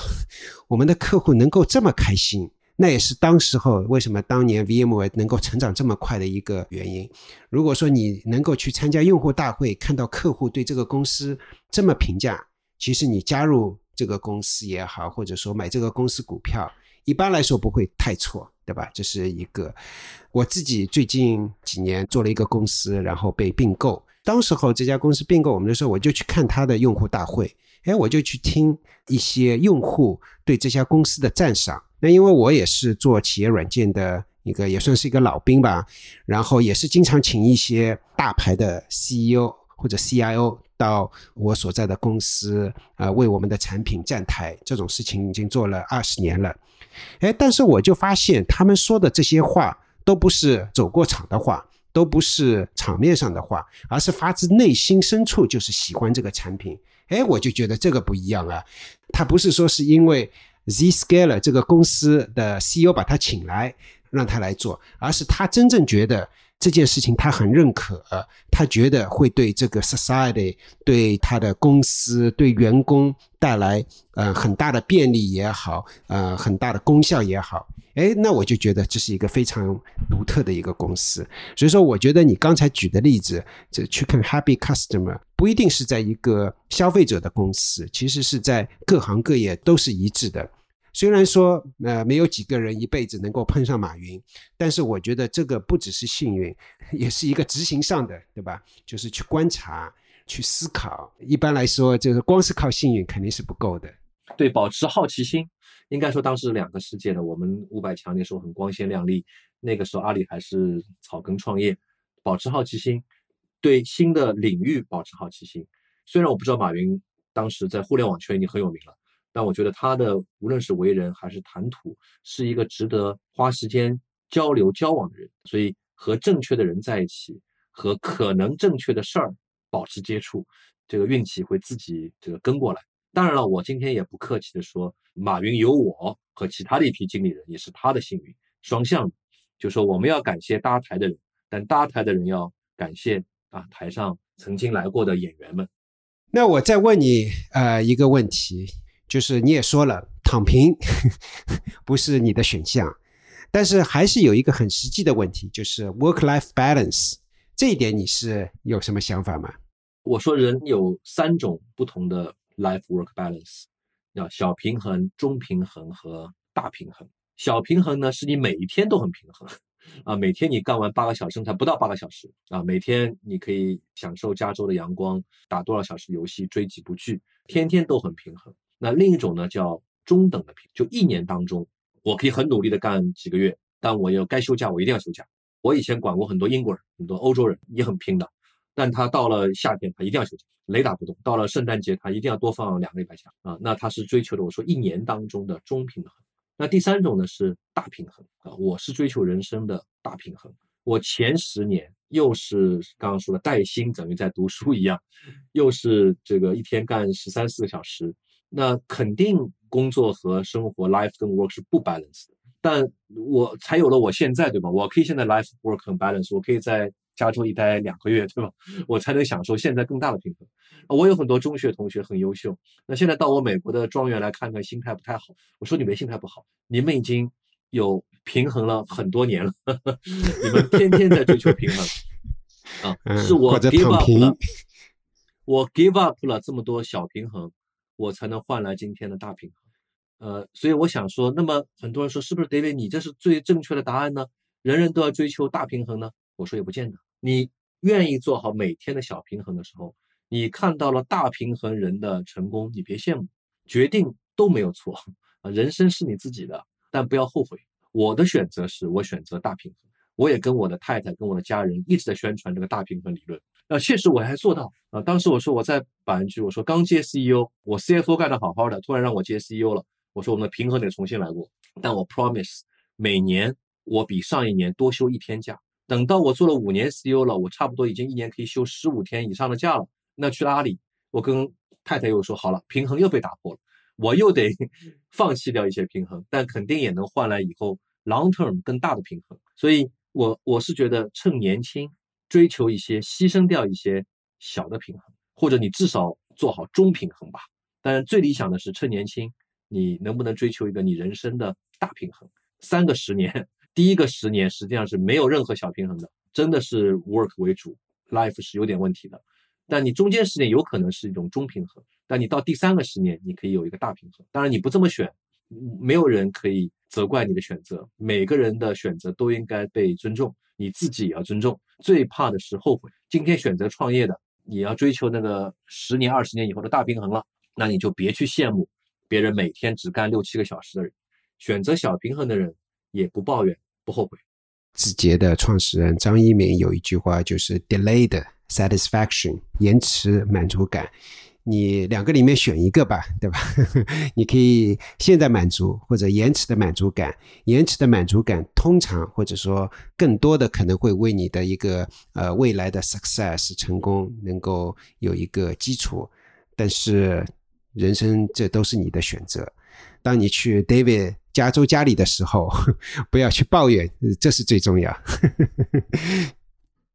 我们的客户能够这么开心，那也是当时候为什么当年 VMA 能够成长这么快的一个原因。如果说你能够去参加用户大会，看到客户对这个公司这么评价，其实你加入这个公司也好，或者说买这个公司股票，一般来说不会太错，对吧？这是一个。我自己最近几年做了一个公司，然后被并购，当时候这家公司并购我们的时候，我就去看他的用户大会。哎，我就去听一些用户对这家公司的赞赏。那因为我也是做企业软件的一个，也算是一个老兵吧。然后也是经常请一些大牌的 CEO 或者 CIO 到我所在的公司，呃，为我们的产品站台。这种事情已经做了二十年了。哎，但是我就发现他们说的这些话都不是走过场的话，都不是场面上的话，而是发自内心深处就是喜欢这个产品。哎，我就觉得这个不一样啊，他不是说是因为 Zscaler 这个公司的 CEO 把他请来让他来做，而是他真正觉得这件事情他很认可，他觉得会对这个 society、对他的公司、对员工带来呃很大的便利也好，呃很大的功效也好。哎，那我就觉得这是一个非常独特的一个公司，所以说我觉得你刚才举的例子，这去看 Happy Customer 不一定是在一个消费者的公司，其实是在各行各业都是一致的。虽然说呃没有几个人一辈子能够碰上马云，但是我觉得这个不只是幸运，[laughs] 也是一个执行上的，对吧？就是去观察、去思考。一般来说，就是光是靠幸运肯定是不够的。对，保持好奇心。应该说，当时两个世界的我们五百强那时候很光鲜亮丽，那个时候阿里还是草根创业，保持好奇心，对新的领域保持好奇心。虽然我不知道马云当时在互联网圈已经很有名了，但我觉得他的无论是为人还是谈吐，是一个值得花时间交流交往的人。所以和正确的人在一起，和可能正确的事儿保持接触，这个运气会自己这个跟过来。当然了，我今天也不客气的说，马云有我和其他的一批经理人，也是他的幸运，双向的。就说我们要感谢搭台的人，但搭台的人要感谢啊台上曾经来过的演员们。那我再问你呃一个问题，就是你也说了躺平 [laughs] 不是你的选项，但是还是有一个很实际的问题，就是 work-life balance 这一点你是有什么想法吗？我说人有三种不同的。Life work balance，要小平衡、中平衡和大平衡。小平衡呢，是你每一天都很平衡啊，每天你干完八个小时才不到八个小时啊，每天你可以享受加州的阳光，打多少小时游戏，追几部剧，天天都很平衡。那另一种呢，叫中等的平，就一年当中，我可以很努力的干几个月，但我要该休假，我一定要休假。我以前管过很多英国人，很多欧洲人也很拼的，但他到了夏天，他一定要休假，雷打不动。到了圣诞节，他一定要多放两个礼拜假啊。那他是追求的，我说一年当中的中平衡。那第三种呢是大平衡啊，我是追求人生的大平衡。我前十年又是刚刚说的带薪，等于在读书一样，又是这个一天干十三四个小时，那肯定工作和生活 life 跟 work 是不 balance 的。但我才有了我现在，对吧？我可以现在 life work 很 balance，我可以在加州一待两个月，对吧？我才能享受现在更大的平衡。我有很多中学同学很优秀，那现在到我美国的庄园来看看，心态不太好。我说你们心态不好，你们已经有平衡了很多年了，[laughs] 你们天天在追求平衡啊！[laughs] 是我 give up 了，我 give up 了这么多小平衡，我才能换来今天的大平衡。呃，所以我想说，那么很多人说，是不是 David，你这是最正确的答案呢？人人都要追求大平衡呢？我说也不见得。你愿意做好每天的小平衡的时候，你看到了大平衡人的成功，你别羡慕，决定都没有错啊。人生是你自己的，但不要后悔。我的选择是我选择大平衡，我也跟我的太太、跟我的家人一直在宣传这个大平衡理论。呃，确实我还做到啊。当时我说我在保安局，我说刚接 CEO，我 CFO 干得好好的，突然让我接 CEO 了。我说我们的平衡得重新来过，但我 promise 每年我比上一年多休一天假。等到我做了五年 CEO 了，我差不多已经一年可以休十五天以上的假了。那去了阿里，我跟太太又说好了，平衡又被打破了，我又得放弃掉一些平衡，但肯定也能换来以后 long term 更大的平衡。所以，我我是觉得趁年轻追求一些，牺牲掉一些小的平衡，或者你至少做好中平衡吧。但是最理想的是趁年轻。你能不能追求一个你人生的大平衡？三个十年，第一个十年实际上是没有任何小平衡的，真的是 work 为主，life 是有点问题的。但你中间十年有可能是一种中平衡，但你到第三个十年，你可以有一个大平衡。当然你不这么选，没有人可以责怪你的选择，每个人的选择都应该被尊重，你自己也要尊重。最怕的是后悔。今天选择创业的，你要追求那个十年、二十年以后的大平衡了，那你就别去羡慕。别人每天只干六七个小时的人，选择小平衡的人也不抱怨不后悔。字节的创始人张一鸣有一句话就是 “delayed satisfaction”，延迟满足感。你两个里面选一个吧，[laughs] 对吧？[laughs] 你可以现在满足或者延迟的满足感。延迟的满足感通常或者说更多的可能会为你的一个呃未来的 success 成功能够有一个基础，但是。人生这都是你的选择。当你去 David 加州家里的时候，[laughs] 不要去抱怨，这是最重要。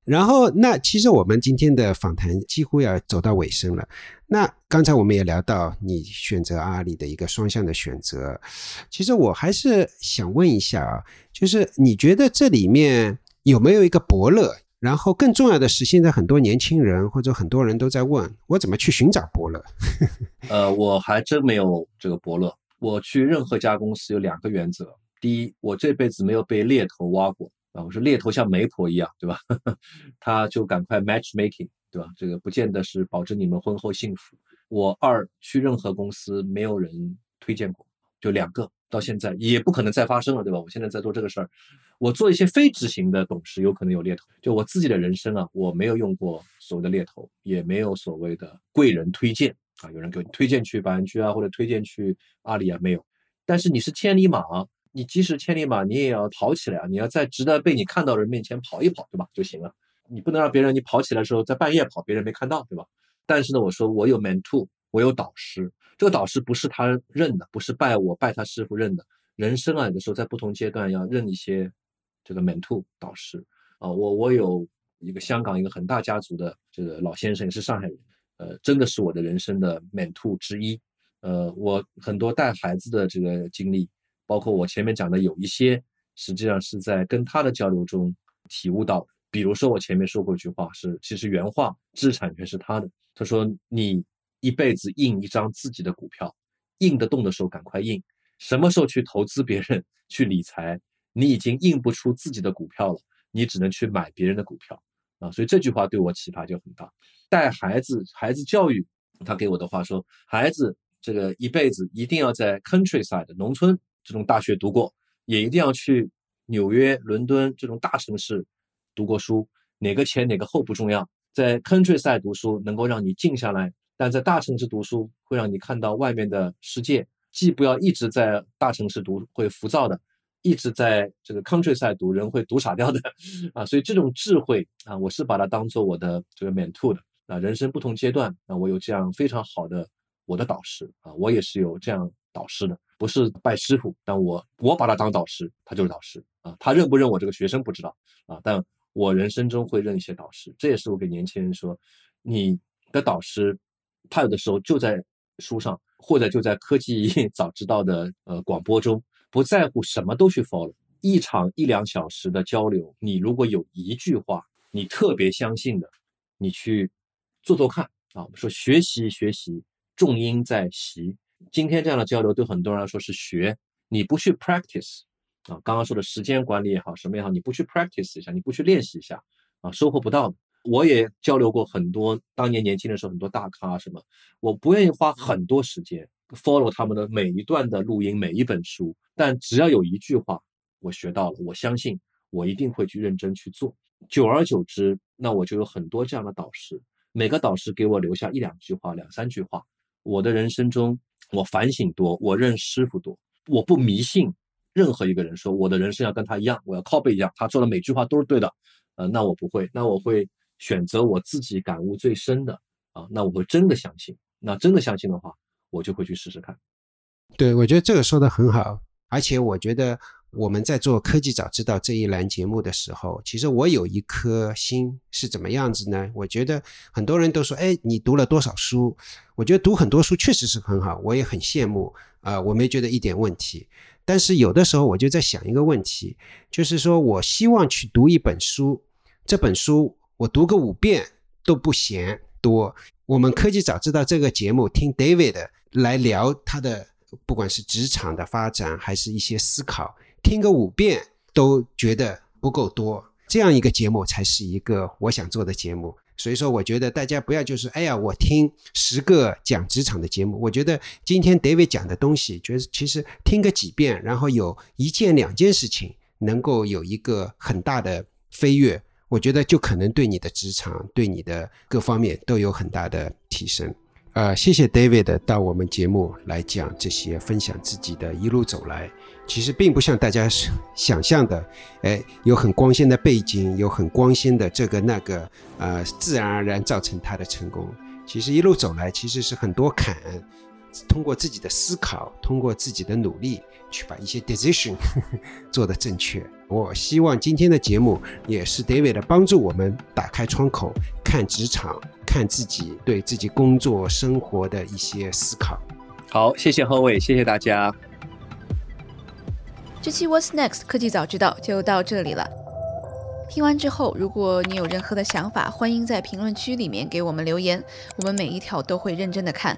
然后，那其实我们今天的访谈几乎要走到尾声了。那刚才我们也聊到你选择阿里的一个双向的选择。其实我还是想问一下啊，就是你觉得这里面有没有一个伯乐？然后更重要的是，现在很多年轻人或者很多人都在问我怎么去寻找伯乐。呃，我还真没有这个伯乐。我去任何家公司有两个原则：第一，我这辈子没有被猎头挖过啊。我说猎头像媒婆一样，对吧？[laughs] 他就赶快 matchmaking，对吧？这个不见得是保证你们婚后幸福。我二去任何公司没有人推荐过，就两个。到现在也不可能再发生了，对吧？我现在在做这个事儿，我做一些非执行的董事，有可能有猎头。就我自己的人生啊，我没有用过所谓的猎头，也没有所谓的贵人推荐啊，有人给你推荐去百安局啊，或者推荐去阿里啊，没有。但是你是千里马，你即使千里马，你也要跑起来啊！你要在值得被你看到的人面前跑一跑，对吧？就行了。你不能让别人你跑起来的时候在半夜跑，别人没看到，对吧？但是呢，我说我有 mentor，我有导师。这个导师不是他认的，不是拜我拜他师傅认的。人生啊，有的时候在不同阶段要认一些这个 mentor 导师啊。我我有一个香港一个很大家族的这个老先生，是上海人，呃，真的是我的人生的 mentor 之一。呃，我很多带孩子的这个经历，包括我前面讲的有一些，实际上是在跟他的交流中体悟到。比如说我前面说过一句话，是其实原话，知识产权是他的。他说你。一辈子印一张自己的股票，印得动的时候赶快印，什么时候去投资别人、去理财，你已经印不出自己的股票了，你只能去买别人的股票啊。所以这句话对我启发就很大。带孩子，孩子教育，他给我的话说，孩子这个一辈子一定要在 countryside 农村这种大学读过，也一定要去纽约、伦敦这种大城市读过书。哪个前哪个后不重要，在 countryside 读书能够让你静下来，但在大城市读书会让你看到外面的世界。既不要一直在大城市读会浮躁的，一直在这个 countryside 读人会读傻掉的 [laughs] 啊。所以这种智慧啊，我是把它当做我的这个 mentor 的啊。人生不同阶段啊，我有这样非常好的我的导师啊，我也是有这样导师的，不是拜师傅，但我我把他当导师，他就是导师啊。他认不认我这个学生不知道啊，但。我人生中会认一些导师，这也是我给年轻人说，你的导师，他有的时候就在书上，或者就在科技早知道的呃广播中，不在乎什么都去 follow。一场一两小时的交流，你如果有一句话你特别相信的，你去做做看啊。我们说学习学习，重音在习。今天这样的交流对很多人来说是学，你不去 practice。啊，刚刚说的时间管理也好，什么也好，你不去 practice 一下，你不去练习一下，啊，收获不到的。我也交流过很多，当年年轻的时候很多大咖什么，我不愿意花很多时间 follow 他们的每一段的录音，每一本书，但只要有一句话我学到了，我相信我一定会去认真去做。久而久之，那我就有很多这样的导师，每个导师给我留下一两句话、两三句话。我的人生中，我反省多，我认师傅多，我不迷信。任何一个人说我的人生要跟他一样，我要靠背一样，他说的每句话都是对的，呃，那我不会，那我会选择我自己感悟最深的啊，那我会真的相信，那真的相信的话，我就会去试试看。对，我觉得这个说的很好，而且我觉得我们在做科技早知道这一栏节目的时候，其实我有一颗心是怎么样子呢？我觉得很多人都说，哎，你读了多少书？我觉得读很多书确实是很好，我也很羡慕啊，我没觉得一点问题。但是有的时候我就在想一个问题，就是说我希望去读一本书，这本书我读个五遍都不嫌多。我们科技早知道这个节目，听 David 来聊他的，不管是职场的发展，还是一些思考，听个五遍都觉得不够多。这样一个节目才是一个我想做的节目。所以说，我觉得大家不要就是，哎呀，我听十个讲职场的节目。我觉得今天 David 讲的东西，觉得其实听个几遍，然后有一件两件事情能够有一个很大的飞跃，我觉得就可能对你的职场、对你的各方面都有很大的提升。呃，谢谢 David 到我们节目来讲这些，分享自己的一路走来。其实并不像大家想象的，哎，有很光鲜的背景，有很光鲜的这个那个，呃，自然而然造成他的成功。其实一路走来，其实是很多坎，通过自己的思考，通过自己的努力，去把一些 decision [laughs] 做得正确。我希望今天的节目也是 David 帮助我们打开窗口，看职场，看自己对自己工作生活的一些思考。好，谢谢何伟，谢谢大家。这期 What's Next 科技早知道就到这里了。听完之后，如果你有任何的想法，欢迎在评论区里面给我们留言，我们每一条都会认真的看。